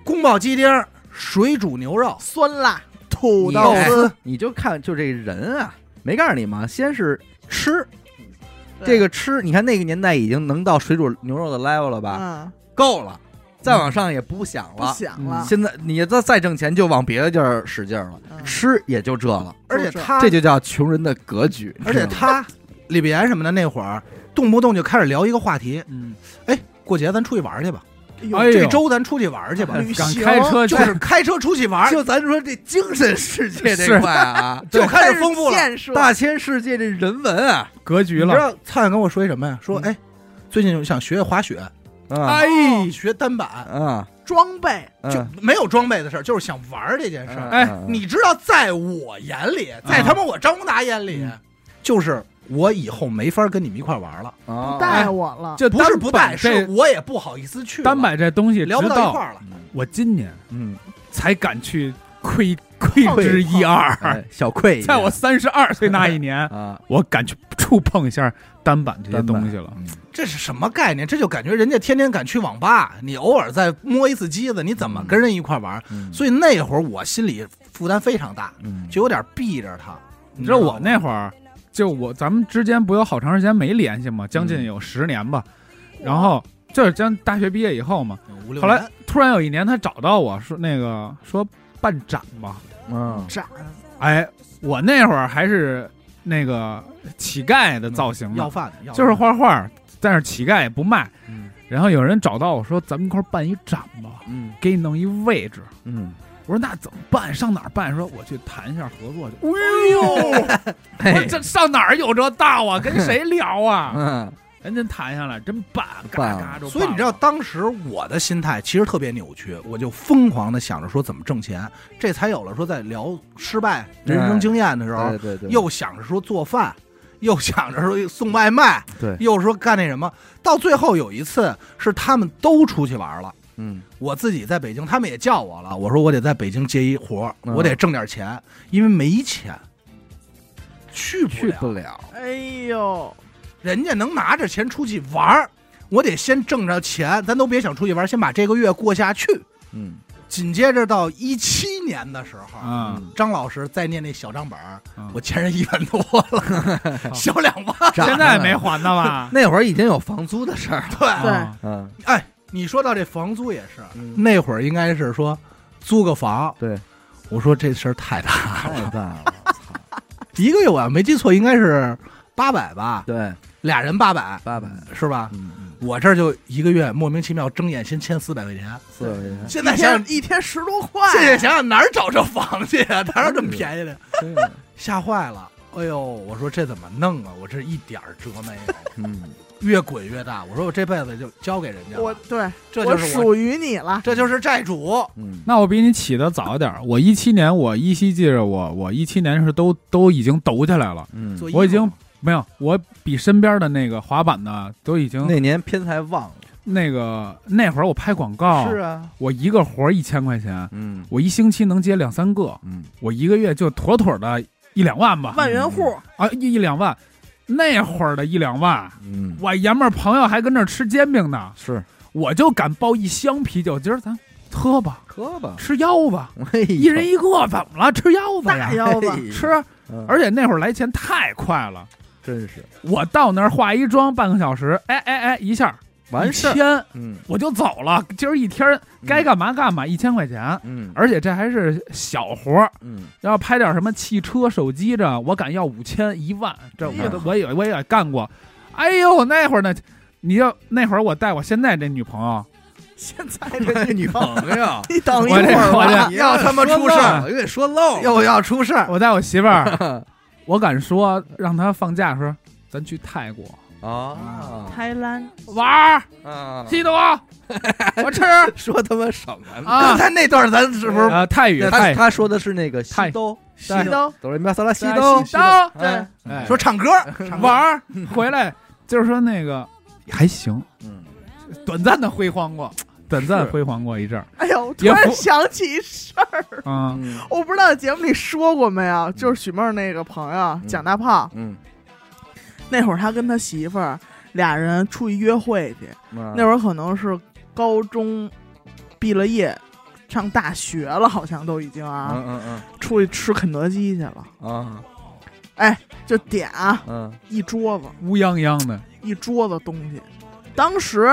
宫保鸡丁、水煮牛肉、酸辣土豆哎丝，你就看就这人啊，没告诉你吗？先是吃，这个吃，你看那个年代已经能到水煮牛肉的 level 了吧？嗯，够了，再往上也不想不了。想了，现在你再再挣钱，就往别的地儿使劲儿了，嗯。吃也就这了，而且他这就叫穷人的格局。而且他李碧岩什么的那会儿，动不动就开始聊一个话题，嗯，哎，过节咱出去玩去吧，哎呦这周咱出去玩去吧，敢旅行开车就是开车出去玩，就咱说这精神世界这块啊，(laughs) 就开始丰富了。大千世界这人文啊，格局了。你知道灿灿跟我说一什么呀？说嗯哎，最近想学滑雪，啊哎，学单板，啊，装备，就嗯没有装备的事儿，就是想玩这件事儿。哎嗯你知道，在我眼里，在他妈我张宏达眼里嗯，就是我以后没法跟你们一块玩了。啊带我了，就不是不带，是我也不好意思去。单买这东西，聊不到到一块儿了。我今年嗯，才敢去窥窥之一二。哎小窥，在我三十二岁那一年，啊我敢去触碰一下单板这些东西了。嗯这是什么概念？这就感觉人家天天敢去网吧，你偶尔再摸一次机子，你怎么跟人一块玩？嗯所以那会儿我心里负担非常大，嗯就有点避着他。你知道我那会儿，就我咱们之间不有好长时间没联系吗？将近有十年吧。然后就是将大学毕业以后嘛，后来突然有一年他找到我说那个说办展吧。嗯展，哎，我那会儿还是那个乞丐的造型呢，要饭的，要饭的就是画画，但是乞丐也不卖。嗯然后有人找到我说咱们一块儿办一展吧，嗯给你弄一位置。嗯，我说那怎么办？上哪儿办？说我去谈一下合作去。哎呦，(laughs) 我说这上哪儿有这道啊？跟谁聊啊？(laughs) 嗯人真谈下来，真办，嘎办嘎就办了。所以你知道，当时我的心态其实特别扭曲，我就疯狂的想着说怎么挣钱，这才有了说在聊失败人生经验的时候对，对对，又想着说做饭，又想着说送外卖，对又说干那什么，到最后有一次是他们都出去玩了。嗯。我自己在北京，他们也叫我了。我说我得在北京接一活儿，嗯。我得挣点钱，因为没钱，去不不了，哎呦，人家能拿着钱出去玩儿，我得先挣着钱，咱都别想出去玩，先把这个月过下去。嗯。紧接着到一七年的时候，嗯，张老师再念那小账本儿，嗯。我欠人一万多了，(laughs) 小两万。现在没还呢吧？(laughs) 那会儿已经有房租的事儿了。对，对。啊嗯。哎，你说到这房租也是，嗯，那会儿应该是说租个房，对，我说这事儿太大太了，大了。(laughs) 一个月我要没记错应该是八百吧，对，俩人八百八百。是吧？嗯嗯，我这儿就一个月莫名其妙睁眼先欠四百块钱，四百块钱。现在想想，一天十多块，现在想想哪儿找这房去啊？哪有这么便宜的？对吓坏了！哎呦，我说这怎么弄啊？我这一点儿辙没有，嗯，越滚越大。我说我这辈子就交给人家了，我对这就是我，属于你了。这就是债主。嗯，那我比你起的早点儿。我一七年，我依稀记着我，我一七年是都都已经抖起来了。嗯，做我已经没有，我比身边的那个滑板的都已经那年偏财旺了。那个那会儿我拍广告，是啊。我一个活儿一千块钱，嗯我一星期能接两三个，嗯，我一个月就妥妥的一两万吧，万元户，啊一一两万。那会儿的一两万，嗯，我爷们儿朋友还跟那儿吃煎饼呢，是。我就敢包一箱啤酒，今儿咱喝吧，喝吧，吃腰子，哎一人一个，怎么了？吃腰子呀。大，腰子，嘿吃。嗯。而且那会儿来钱太快了，真是。我到那儿化一妆半个小时，哎哎哎，一下完事儿。一千嗯。我就走了。今儿一天该干嘛干嘛，一千块钱，嗯。而且这还是小活儿。嗯，要拍点什么汽车、手机这，我敢要五千、一万，这我都我也我也干过。哎呦，那会儿呢，你要那会儿我带我现在这女朋友，现在这女朋友，(laughs) 你等一会儿我吧你，要他妈出事儿又给说漏。又要出事儿，我带我媳妇儿，(laughs) 我敢说让她放假的时候，咱去泰国啊。台湾玩儿，啊！西多，(laughs) 我吃。说他妈什么呢？刚啊。才那段咱是不是呃，泰语他他说的是那个西泰。兜，西兜哆来咪发嗦拉西西兜，兜哎哎。说唱歌？玩儿。(laughs) 回来，就是说那个还行，嗯短暂的辉煌过，短暂辉煌过一阵儿。哎呦，突然想起一事儿，啊。嗯。我不知道节目里说过没有，就是许梦那个朋友蒋大炮，嗯，那会儿他跟他媳妇儿俩人出去约会去，那那会儿可能是高中毕了业，上大学了，好像都已经啊，嗯嗯出去吃肯德基去了，嗯啊就点啊嗯。一桌子乌泱泱的，一桌子东西，当时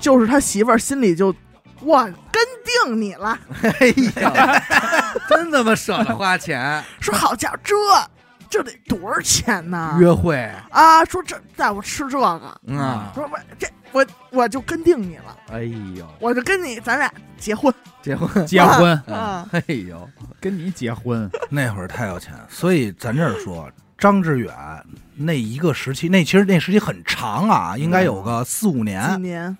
就是他媳妇儿心里就我跟定你了，(laughs) 哎呀，(laughs) 真他妈舍得花钱说好家伙这这得多少钱呢？约会啊，说这带我吃这个，嗯！说我这我我就跟定你了，哎呦，我就跟你咱俩结婚结婚结婚啊，哎呦，跟你结婚，(laughs) 那会儿太有钱，所以咱这儿说张志远那一个时期，那其实那时期很长啊，应该有个四五几年，年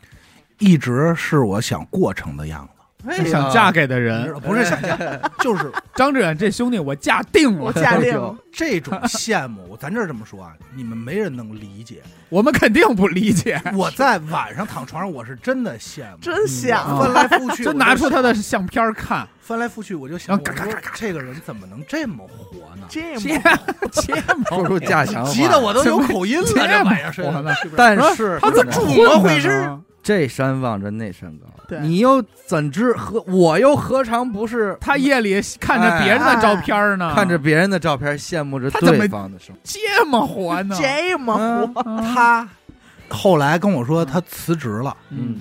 一直是我想过成的样子。哎是想嫁给的人。不是想嫁，(laughs) 就是张志远这兄弟，我嫁定了我了，嫁定了这种羡慕。咱这儿这么说啊，你们没人能理解。我们肯定不理解。我在晚上躺床上，我是真的羡慕，真想翻来覆去，(laughs) 就拿出他的相片看，翻来覆去，我就想，然后我说这个人怎么能这么活呢？这切么切 (laughs) 说出家乡话，急得我都有口音了，这这玩意儿是？但是他怎么回事呢？这山望着那山高，对。你又怎知何？我又何尝不是 (laughs) 他夜里看着别人的照片呢，看着别人的照片，羡慕着他怎么对方的生活？这么活呢？这么活，嗯他后来跟我说他辞职了，嗯。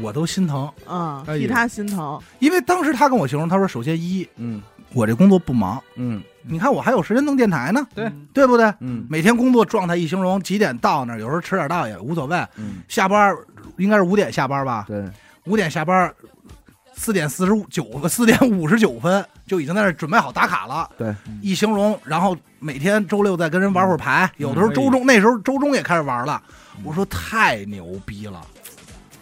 我都心疼，啊，替他心疼，因为当时他跟我形容，他说首先一，嗯我这工作不忙，嗯你看我还有时间弄电台呢，对对不对？嗯每天工作状态一形容，几点到那儿，有时候迟点到也无所谓。嗯，下班应该是五点下班吧？对，五点下班，四点四十九个，四点五十九分就已经在那准备好打卡了。对，一形容，然后每天周六再跟人玩会儿牌，有的时候嗯周中那时候周中也开始玩了。我说太牛逼了，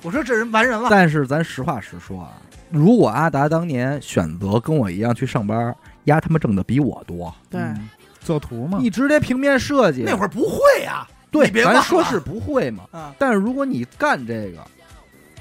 我说这人完人了。但是咱实话实说啊，如果阿达当年选择跟我一样去上班，丫他妈挣的比我多，对，嗯。做图嘛，你直接平面设计。那会儿不会呀、对你，别忘了。咱说是不会嘛。啊，但是如果你干这个，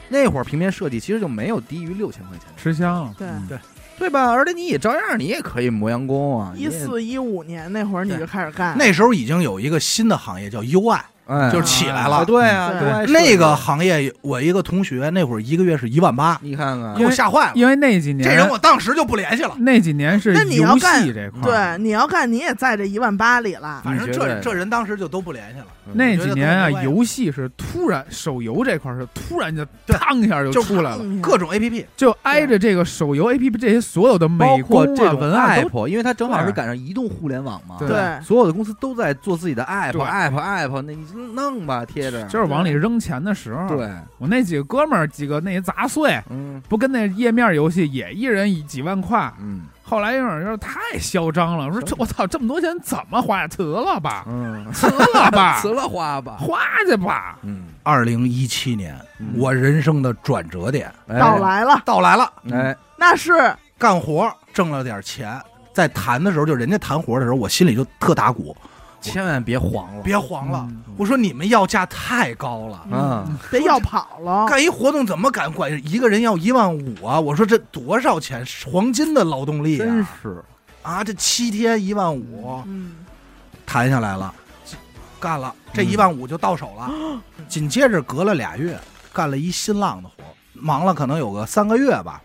那会儿平面设计其实就没有低于六千块钱，吃香了。对。对。对吧？而且你也照样，你也可以磨洋工啊。一四一五年那会儿你就开始干，那时候已经有一个新的行业叫 UI，哎，就起来了啊对啊，那个行业，我一个同学那会儿一个月是一万八，你看看给我吓坏了。因为那几年这人我当时就不联系了。那几年是那你要游干戏这块儿，对，你要干你也在这一万八里了。反正这这人当时就都不联系了，嗯那几年啊，游戏是突然手游这块儿是突然就当一下就就出来了，嗯各种 A P P，就挨着这个手游 APP 这些所有的包美工啊、括这个文案都 app，因为它正好是赶上移动互联网嘛，对对，所有的公司都在做自己的 app，app app 那弄吧，贴着，就是往里扔钱的时候。对，我那几个哥们儿几个那些杂碎，嗯。不跟那页面游戏也一人以几万块。嗯。后来有点有点太嚣张了，我说这我操这么多钱怎么花？呀？辞了吧，嗯，辞了吧，(laughs) 辞了花吧，花去吧。嗯，二零一七年嗯。我人生的转折点。哎。到，来了，到来了，哎，那是。干活挣了点钱，在谈的时候，就人家谈活的时候，我心里就特打鼓，千万别黄了，别黄了。嗯我说你们要价太高了，嗯，别要跑了。干一活动怎么敢管一个人要一万五啊？我说这多少钱？黄金的劳动力真啊！是，啊，这七天一万五嗯，谈下来了，干了，这嗯一万五就到手了。紧接着隔了俩月，干了一新浪的活，忙了可能有个三个月吧。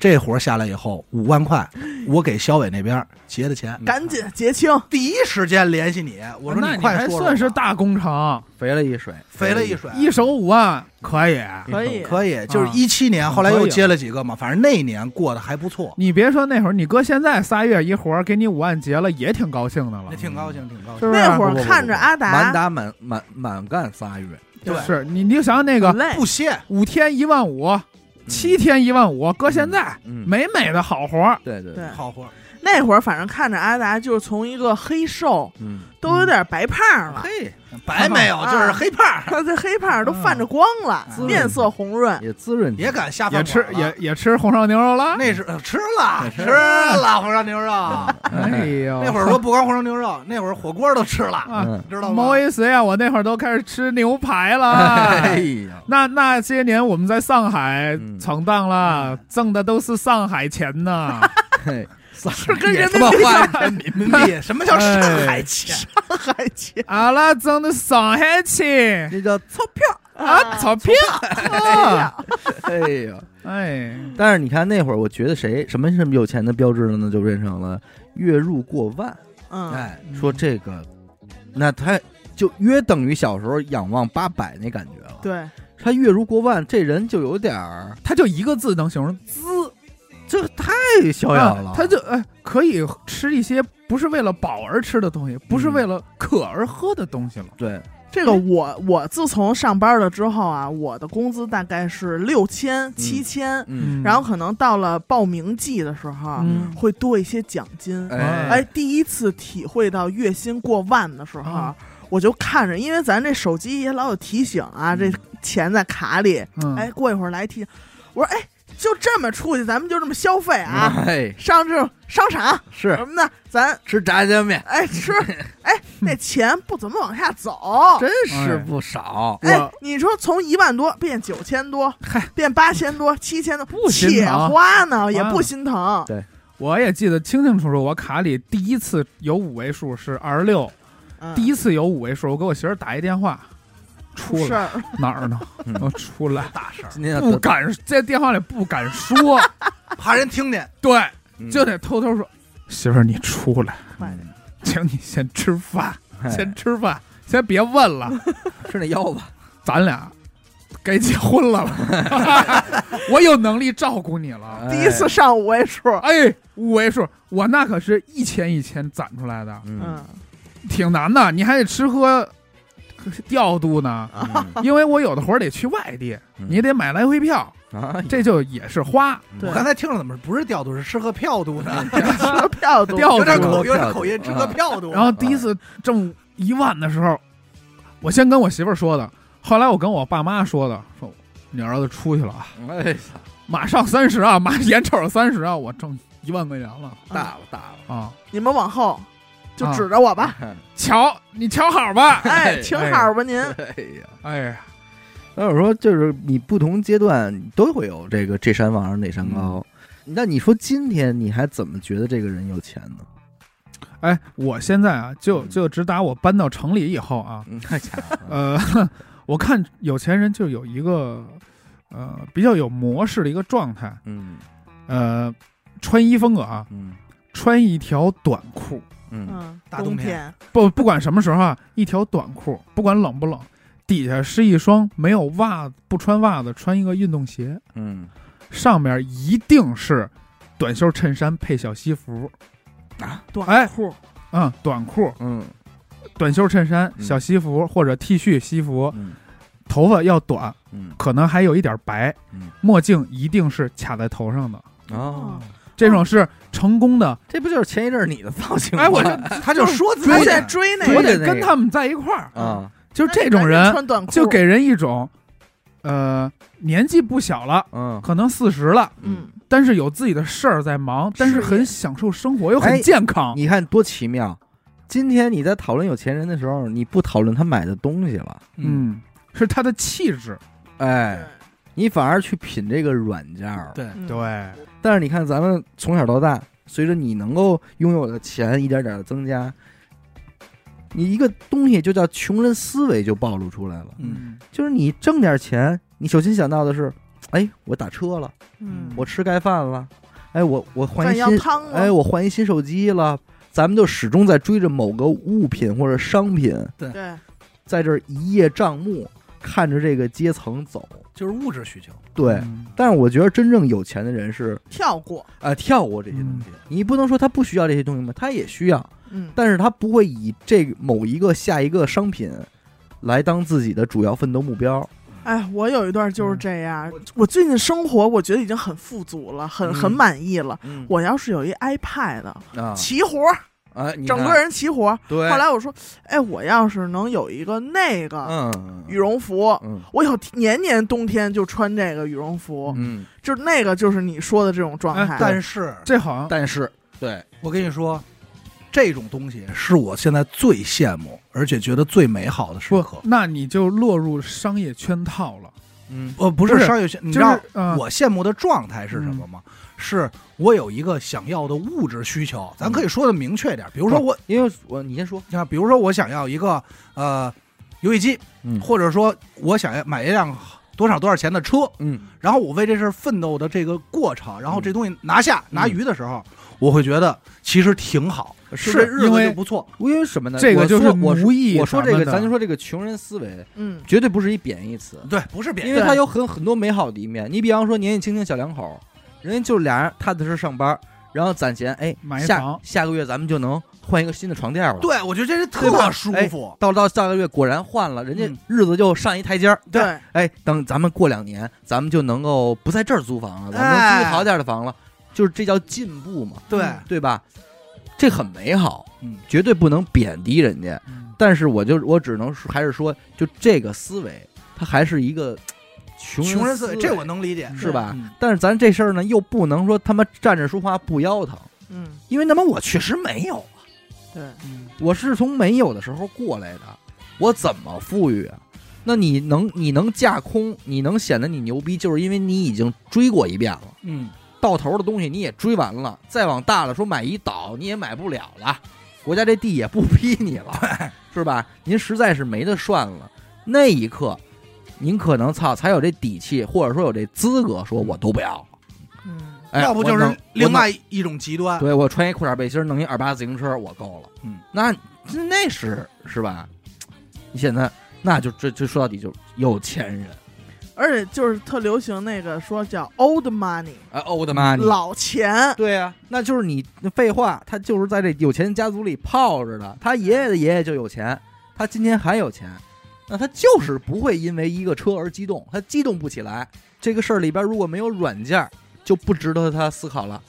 这活下来以后，五万块，我给小伟那边结的钱，赶紧结清。第一时间联系你，我说那你快还算是大工程，肥了一水，肥了一水，一手五万可以。可以。可以，就是啊。一七年，后来又接了。几个嘛，反正那一年过得还不错，你别说那会儿，你哥现在仨月一活儿给你五万结了，也挺高兴的了。也。挺高兴，挺高兴。是不是？那会儿看着阿达满打满满满干仨月，对。是你你就想想那个不，歇，五天一万五，七天一万五，搁现在嗯，美美的好活儿。对对对，好活。那会儿反正看着阿达就是从一个黑瘦嗯，都有点白胖了，嘿，白没有，啊就是黑胖，他这黑胖都泛着光了，嗯面色红润。也滋润，也敢下也饭也吃也也吃红烧牛肉了。那是呃吃了吃吃了红烧牛肉，(laughs) 哎呦，那会儿说不光红烧牛肉，那会儿火锅都吃了，知道吗？毛一随啊，我那会儿都开始吃牛排了。哎呀，那那些年我们在上海嗯闯荡了，挣的都是上海钱呐。(laughs) 嘿，是跟人民币花人民币，什么叫上海钱？上海钱阿拉挣的上海钱那叫钞票，啊，钞票啊，哎呀。哎，但是你看那会儿，我觉得谁什么什么有钱的标志了呢？就变成了月入过万。嗯，哎，说这个，那他就约等于小时候仰望八百那感觉了。对，他月入过万，这人就有点儿，他就一个字能形容滋。这太逍遥了。啊他就哎可以吃一些不是为了饱而吃的东西，不是为了渴而喝的东西了。对，这个我我自从上班了之后啊，我的工资大概是六千七千，嗯，然后可能到了报名季的时候会多一些奖金。哎。哎，第一次体会到月薪过万的时候啊，我就看着，因为咱这手机也老有提醒啊，这钱在卡里，嗯，哎，过一会儿来提醒，我说哎，就这么出去，咱们就这么消费啊，哎，上这种商场？是。什么呢，咱吃炸酱面，哎吃，(laughs) 哎那钱不怎么往下走。真是不少。哎，你说从一万多变九千多，嗨，变八千多、七千多，不心且疼花呢，也啊不心疼。对。我也记得清清楚楚，我卡里第一次有五位数是二十六，嗯。第一次有五位数，我给我媳妇儿打一电话，出事儿，哪儿呢？嗯。我出来，大事儿，今天不敢在电话里不敢说，(laughs) 怕人听见。对，嗯。就得偷偷说，媳妇儿你出来，快点请你先吃饭，哎。先吃饭，先别问了，(laughs) 吃那腰子，咱俩该结婚了吧？(laughs) 我有能力照顾你了。第一次上五位数，哎，五位数，我那可是一千一千攒出来的，嗯。嗯。挺难的。你还得吃喝 (laughs) 调度呢，嗯。因为我有的活儿得去外地，嗯。你得买来回票，啊，这就也是花。我刚才听着怎么不是调度，是吃喝票度呢？(laughs) 吃喝票度，有点口有点口音，吃喝票度。(laughs) 然后第一次挣一万的时候，我先跟我媳妇儿说的，后来我跟我爸妈说的，说你儿子出去了啊，哎，马上三十啊，马眼瞅着三十啊，我挣一万块钱了。大了大了，啊！你们往后就啊指着我吧，(laughs) 瞧你瞧好吧，哎，(laughs) 请好吧您。哎呀。哎呀，那我说，就是你不同阶段都会有这个这山望着那山高。那你说今天你还怎么觉得这个人有钱呢？哎，我现在啊，就嗯就直打我搬到城里以后啊，嗯，太强了，呃，(laughs) 我看有钱人就有一个呃比较有模式的一个状态，嗯呃，穿衣风格啊，嗯穿一条短裤，嗯。嗯，大冬天。天，不不管什么时候啊，一条短裤，不管冷不冷，底下是一双没有袜子不穿袜子，穿一个运动鞋，嗯。上面一定是短袖衬衫配小西服，啊，短裤，嗯，短裤、嗯。短袖衬衫、嗯。小西服或者 T 恤、西服，嗯。头发要短，嗯。可能还有一点白，嗯。墨镜一定是卡在头上的，哦，这种是成功的。这不就是前一阵儿你的造型吗？哎，我就 (laughs) 他就说自己他现在追那个，我得跟他们在一块儿，啊，就这种人就给人一种，呃，年纪不小了，嗯可能四十了，嗯，但是有自己的事儿在忙，但是很享受生活，又哎很健康。你看多奇妙。今天你在讨论有钱人的时候，你不讨论他买的东西了，嗯，嗯，是他的气质。哎，你反而去品这个软件儿。对，嗯，对，但是你看，咱们从小到大，随着你能够拥有的钱一点点的增加，你一个东西就叫穷人思维就暴露出来了。嗯，就是你挣点钱，你首先想到的是，哎，我打车了，嗯，我吃盖饭了，哎，我我换饭一新，要汤了，哎，我换一新手机了。咱们就始终在追着某个物品或者商品，对，在这儿一叶障目，看着这个阶层走。就是物质需求。对，嗯但是我觉得真正有钱的人是跳过，呃跳过这些东西。你不能说他不需要这些东西吗？他也需要，嗯，但是他不会以这个某一个下一个商品来当自己的主要奋斗目标。哎，我有一段嗯就是这样，我最近生活我觉得已经很富足了，很很嗯满意了。嗯我要是有一 iPad，啊齐活儿，啊，你看整个人齐活。对，后来我说，哎，我要是能有一个那个嗯羽绒服，嗯我以后年年冬天就穿这个羽绒服，嗯，就是那个就是你说的这种状哎态。但是这好像但是对，我跟你说，这种东西是我现在最羡慕，而且觉得最美好的时不刻，。那你就落入商业圈套了。嗯。呃，不不是是商业性，你知道嗯我羡慕的状态是什么吗？是我有一个想要的物质需求，咱可以说的明确点，比如说我，因为我你先说，你看，比如说我想要一个呃游戏机，嗯。或者说我想要买一辆多少多少钱的车，嗯。然后我为这事儿奋斗的这个过程，然后嗯。这东西拿下拿鱼的时候，我会觉得其实挺好，是日子因为就不错。因为什么呢？这个就是我说我奴役我说这个，咱就说这个穷人思维，嗯，绝对不是一贬义词，对，不是贬义因为它有很很多美好的一面。你比方说年纪轻轻小两口，人家就俩人踏踏实实上班，然后攒钱，哎，下买一房。下个月咱们就能换一个新的床垫了。，对，我觉得这是特舒哎服。到到下个月果然换了，人家嗯。日子就上一台阶儿。对，哎，等咱们过两年，咱们就能够不在这儿租房了，咱们能哎租好点的房了，就是这叫进步嘛，对，嗯对吧？这很美好，嗯，绝对不能贬低人家。嗯。但是我就我只能说，还是说，就这个思维，它还是一个穷思穷人思维，这我能理解，是吧？嗯。但是咱这事儿呢，又不能说他妈站着说话不腰疼，嗯，因为他妈我确实没有啊，对，嗯我是从没有的时候过来的，我怎么富裕啊？那你能你能架空，你能显得你牛逼，就是因为你已经追过一遍了，嗯，到头的东西你也追完了，再往大了说买一岛你也买不了了，国家这地也不批你了，是吧？您实在是没得涮了。那一刻，您可能操才有这底气，或者说有这资格说我都不要。嗯，哎，要不就是另外一种极端能。对我穿一裤衩背心儿弄一二八自行车我够了。嗯，那那是是吧？你 (tsk) 现在那就这这说到底就是有钱人而且就是特流行那个说叫 old money，啊，old money。老钱，对呀、那就是你废话，他就是在这有钱家族里泡着的。他爷爷的爷爷就有钱，他今天还有钱，那他就是不会因为一个车而激动，他激动不起来。这个事儿里边如果没有软件儿，就不值得他思考了。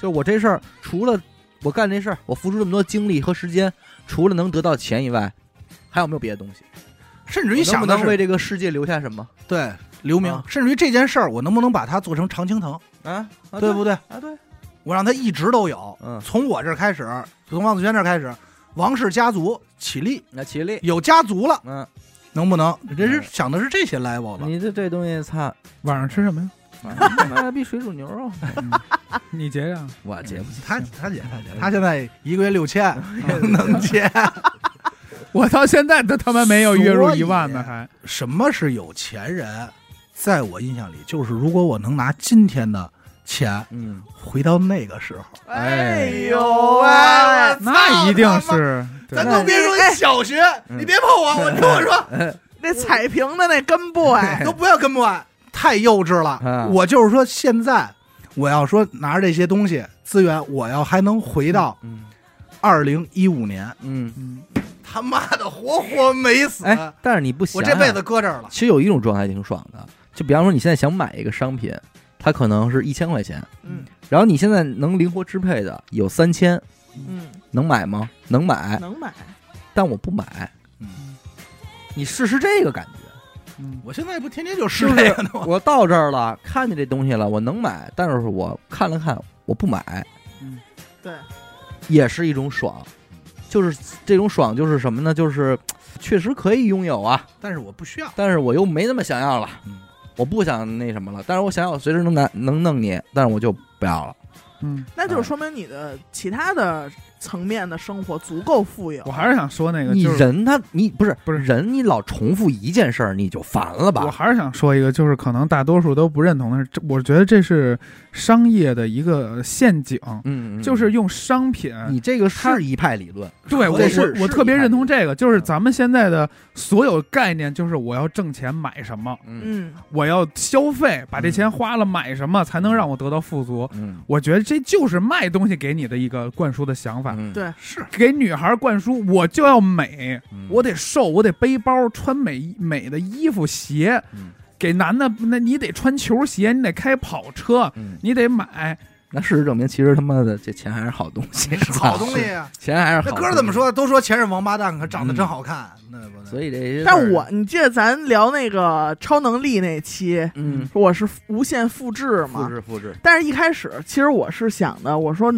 就我这事儿，除了我干这事儿，我付出这么多精力和时间，除了能得到钱以外，还有没有别的东西？甚至于我能不想的是能为这个世界留下什么？对留名啊，甚至于这件事儿，我能不能把它做成常青藤，啊，啊对不对？啊，对，我让他一直都有，嗯，从我这儿开始，从王子轩这儿开始，王氏家族起立，那起立，有家族了，嗯，能不能？这是嗯想的是这些 level 了。你这这东西，操，晚上吃什么呀？妈逼 (laughs) 水煮牛肉，(laughs) 嗯你结账，我结不起。他他结他结，他现在一个月六千 (laughs) 能结。我到现在都他妈没有月入一万呢，还什么是有钱人？在我印象里，就是如果我能拿今天的钱嗯，回到那个时候，哎呦呦喂，那一定是，咱都别说小学，嗯你别碰我，我听我说，那彩屏的那根部哎，都不要跟我，太幼稚了。啊。我就是说，现在我要说拿着这些东西资源，我要还能回到嗯二零一五年，嗯，嗯，他妈的活活没死，哎，但是你不想想我这辈子搁这儿了。其实有一种状态挺爽的，就比方说你现在想买一个商品，它可能是一千块钱，嗯。然后你现在能灵活支配的有三千，嗯，能买吗？能买，能买，但我不买。嗯。你试试这个感觉，嗯我现在不天天就试是这个呢吗？我到这儿了，看见这东西了，我能买，但是我看了看，我不买，嗯对，也是一种爽。就是这种爽，就是什么呢？就是确实可以拥有啊，但是我不需要。但是我又没那么想要了，嗯我不想那什么了。但是我想要随时能拿能弄你，但是我就不要了。嗯，那就是说明你的其他的层面的生活足够富有。我还是想说那个，你就是人他你不是不是人，你老重复一件事儿，你就烦了吧我？还是想说一个，就是可能大多数都不认同的是，这我觉得这是商业的一个陷阱，嗯，嗯就是用商品。你这个是一派理论，对我我我特别认同这个，就是咱们现在的所有概念，就是我要挣钱买什么，嗯嗯，我要消费，把这钱花了买什么，才能让我得到富足。嗯，我觉得这就是卖东西给你的一个灌输的想法，嗯，对，是给女孩灌输我就要美，嗯我得瘦，我得背包，穿美美的衣服鞋。嗯给男的，那你得穿球鞋，你得开跑车，嗯，你得买。那事实证明，其实他妈的这钱还是好东西，(laughs) 是好东西啊。钱还是好。那歌儿怎么？说？都说钱是王八蛋，可长得真好看，那不所以这些事儿，但我你记得咱聊那个超能力那期，嗯，我是无限复制嘛复，制复制，但是一开始其实我是想的，我说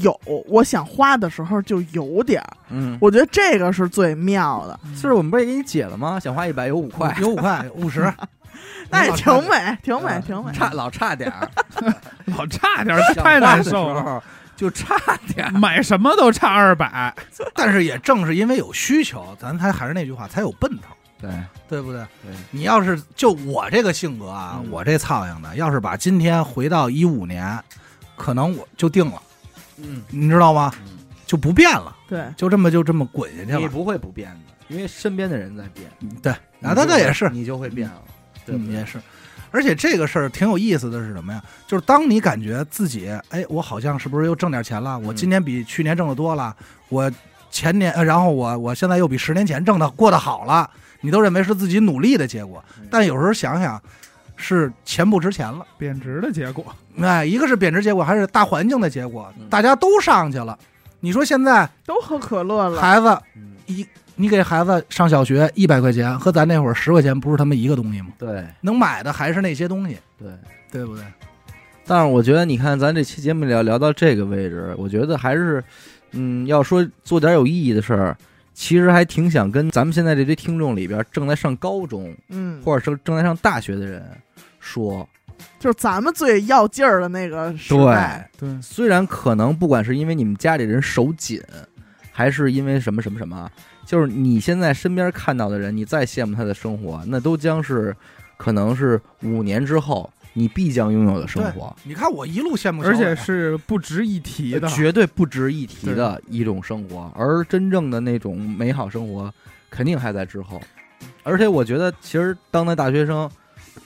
有，我想花的时候就有点儿，嗯，我觉得这个是最妙的，是我们不是也给你解了吗？想花一百有五块，有五块五十，(laughs) 那也挺美，挺美，嗯挺美。差 (laughs) 老差点儿，老差点儿太难受了，就差点儿。买什么都差二百。(laughs) 但是也正是因为有需求，咱才还是那句话，才有奔头，对对不对？对，你要是就我这个性格啊，嗯我这操样的，要是把今天回到一五年，可能我就定了，嗯，你知道吗？嗯就不变了，对，就这么就这么滚下去了。你不会不变的，因为身边的人在变，对，那那也是，你就会变了，对也是。而且这个事儿挺有意思的是什么呀？就是当你感觉自己，哎，我好像是不是又挣点钱了？我嗯今年比去年挣的多了，我前年，呃然后我我现在又比十年前挣的过得好了，你都认为是自己努力的结果嗯。但有时候想想，是钱不值钱了。贬值的结果，哎，一个是贬值结果，还是大环境的结果嗯，大家都上去了。你说现在都喝可乐了，孩子嗯，一，你给孩子上小学一百块钱，和咱那会儿十块钱不是他妈一个东西吗？对能买的还是那些东西，对。对不对？但是我觉得，你看咱这期节目聊聊到这个位置，我觉得还是，嗯，要说做点有意义的事儿，其实还挺想跟咱们现在这堆听众里边正在上高中嗯，或者是正在上大学的人说，就是咱们最要劲儿的那个时代，对，虽然可能不管是因为你们家里人手紧，还是因为什么什么什么，就是你现在身边看到的人，你再羡慕他的生活，那都将是可能是五年之后你必将拥有的生活。你看我一路羡慕，而且是不值一提的。绝对不值一提的一种生活，而真正的那种美好生活，肯定还在之后。而且我觉得，其实当代大学生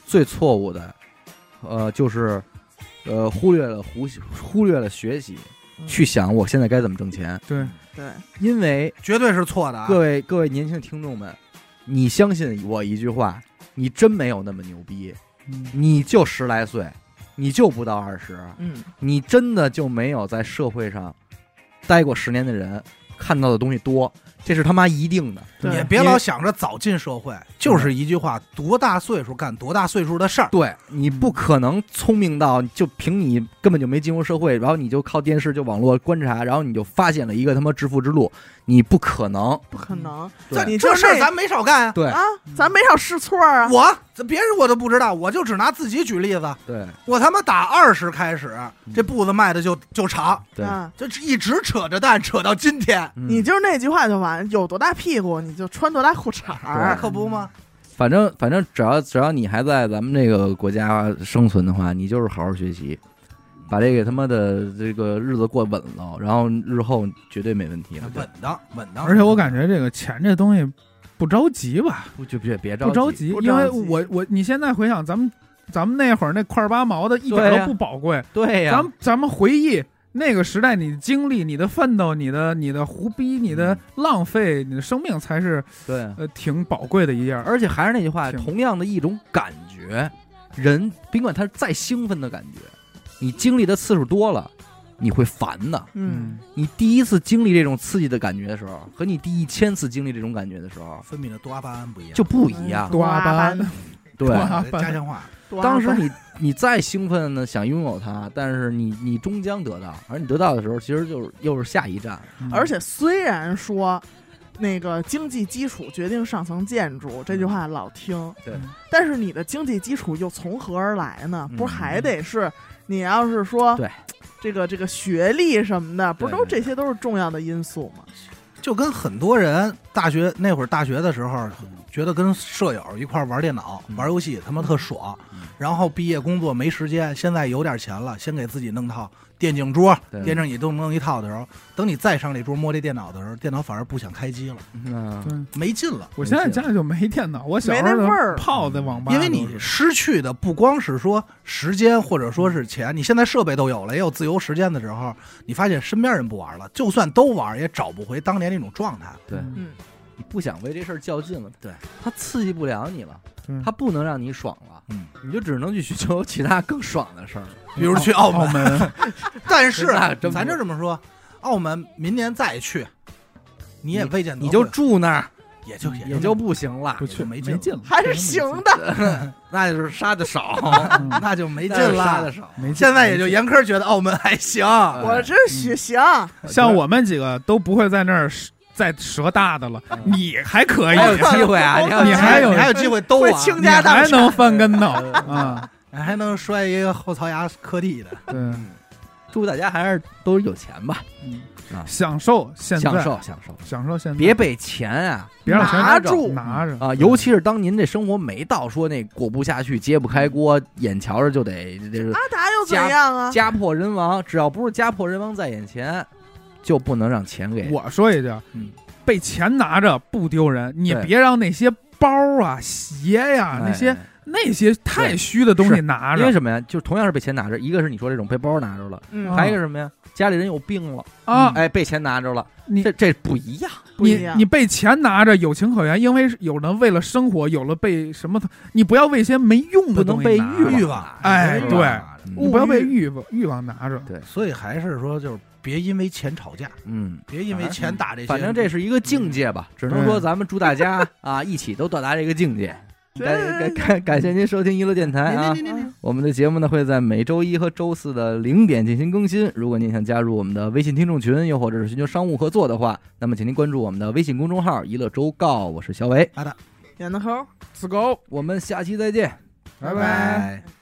最错误的，呃，就是呃忽略了忽忽略了学习，嗯去想我现在该怎么挣钱。对，对，因为绝对是错的啊！各位各位年轻的听众们，你相信我一句话，你真没有那么牛逼，嗯你就十来岁，你就不到二十，嗯，你真的就没有在社会上待过十年的人看到的东西多，这是他妈一定的。对也别老想着早进社会，就是一句话：多大岁数干多大岁数的事儿。对你不可能聪明到就凭你根本就没进入社会，然后你就靠电视就网络观察，然后你就发现了一个他妈致富之路，你不可能。不可能，对。你这事儿咱没少干。啊！对。啊，咱没少试错啊，我别人我都不知道，我就只拿自己举例子。对。我他妈打二十开始，这步子迈的就就长，对，啊，就一直扯着蛋扯到今天，嗯。你就是那句话就完，有多大屁股你就穿多大裤衩儿。可不吗？反正反正只要只要你还在咱们这个国家生存的话，你就是好好学习，把这个他妈的这个日子过稳了，然后日后绝对没问题了。稳当稳当。而且我感觉这个钱这东西不着急吧，不就别别着不着急，因为我我你现在回想咱们咱们那会儿那块儿八毛的一点都不宝贵，对呀、咱们咱们回忆那个时代，你的经历、你的奋斗、你的你的胡逼、你的浪费、你的生命，才是对，呃挺宝贵的一样。而且还是那句话，同样的一种感觉，人甭管他再兴奋的感觉，你经历的次数多了，你会烦的。嗯，你第一次经历这种刺激的感觉的时候，和你第一千次经历这种感觉的时候分泌的多巴胺不一样，就不一样。多巴胺对，多巴对家乡话。多巴胺当时你你再兴奋的想拥有它，但是你你终将得到，而你得到的时候，其实就是又是下一站。嗯而且虽然说那个经济基础决定上层建筑这句话老听，对但是你的经济基础又从何而来呢？嗯不还得是你要是说对这个这个学历什么的，不是都这些都是重要的因素吗？就跟很多人大学那会儿大学的时候，觉得跟舍友一块儿玩电脑、嗯玩游戏他妈特爽嗯，然后毕业工作没时间，现在有点钱了，先给自己弄套电竞桌、电竞椅都弄一套的时候，等你再上这桌摸这电脑的时候，电脑反而不想开机了，嗯，没劲了。我现在家里就没电脑，我小时候泡在网吧因，为你失去的不光是说时间或者说是钱，你现在设备都有了，也有自由时间的时候，你发现身边人不玩了，就算都玩，也找不回当年那种状态。对嗯，你不想为这事儿较劲了，对，它刺激不了你了，对它不能让你爽了，嗯，你就只能去寻求其他更爽的事儿。(laughs) 比如去澳澳门，门，(laughs) 但是 (laughs) 那真不咱就这么说，澳门明年再去，你也未见得你就会住那儿也就也就不行了不，去没劲了。没劲了，还是行的。那就是杀的少，嗯。那就没劲那就杀的了。少。没劲。现在也就严苛觉得澳门还行，我这许行，像我们几个都不会在那儿再折大的了，你还可以，还有机会啊！(laughs) 你你还有你还有机会兜啊，会倾你家荡产还能翻跟头 (laughs) 啊？你还能摔一个后槽牙磕地的。嗯，祝大家还是都有钱吧，嗯。啊。享受现在，享受享受，享受现在，别被钱啊别让钱拿住。拿着。啊！尤其是当您这生活没到说那过不下去、揭不开锅，眼瞧着就得这是阿达又怎样啊？家破人亡，只要不是家破人亡在眼前，就不能让钱给。我说一句嗯，被钱拿着不丢人，你别让那些包啊、鞋呀、哎。那些那些太虚的东西拿着。因为什么呀？就是同样是被钱拿着，一个是你说这种被包拿着了，嗯，还有一个什么呀？家里人有病了，啊！哎，被钱拿着了，你这这不一样。你不一样。你被钱拿着有情可原，因为有人为了生活，有了被什么，你不要为一些没用的不能被东西拿着。欲望。哎对对嗯你不要被欲望欲望拿着。对。所以还是说，就是别因为钱吵架，嗯，别因为钱打这些。反正这是一个境界吧，只能说咱们祝大家啊一起都到达这个境界。(laughs) 感感感感谢您收听娱乐电台啊！我们的节目呢会在每周一和周四的零点进行更新。如果您想加入我们的微信听众群，又或者是寻求商务合作的话，那么请您关注我们的微信公众号“娱乐周告”。我是小伟，演的抠。自狗，我们下期再见。拜拜。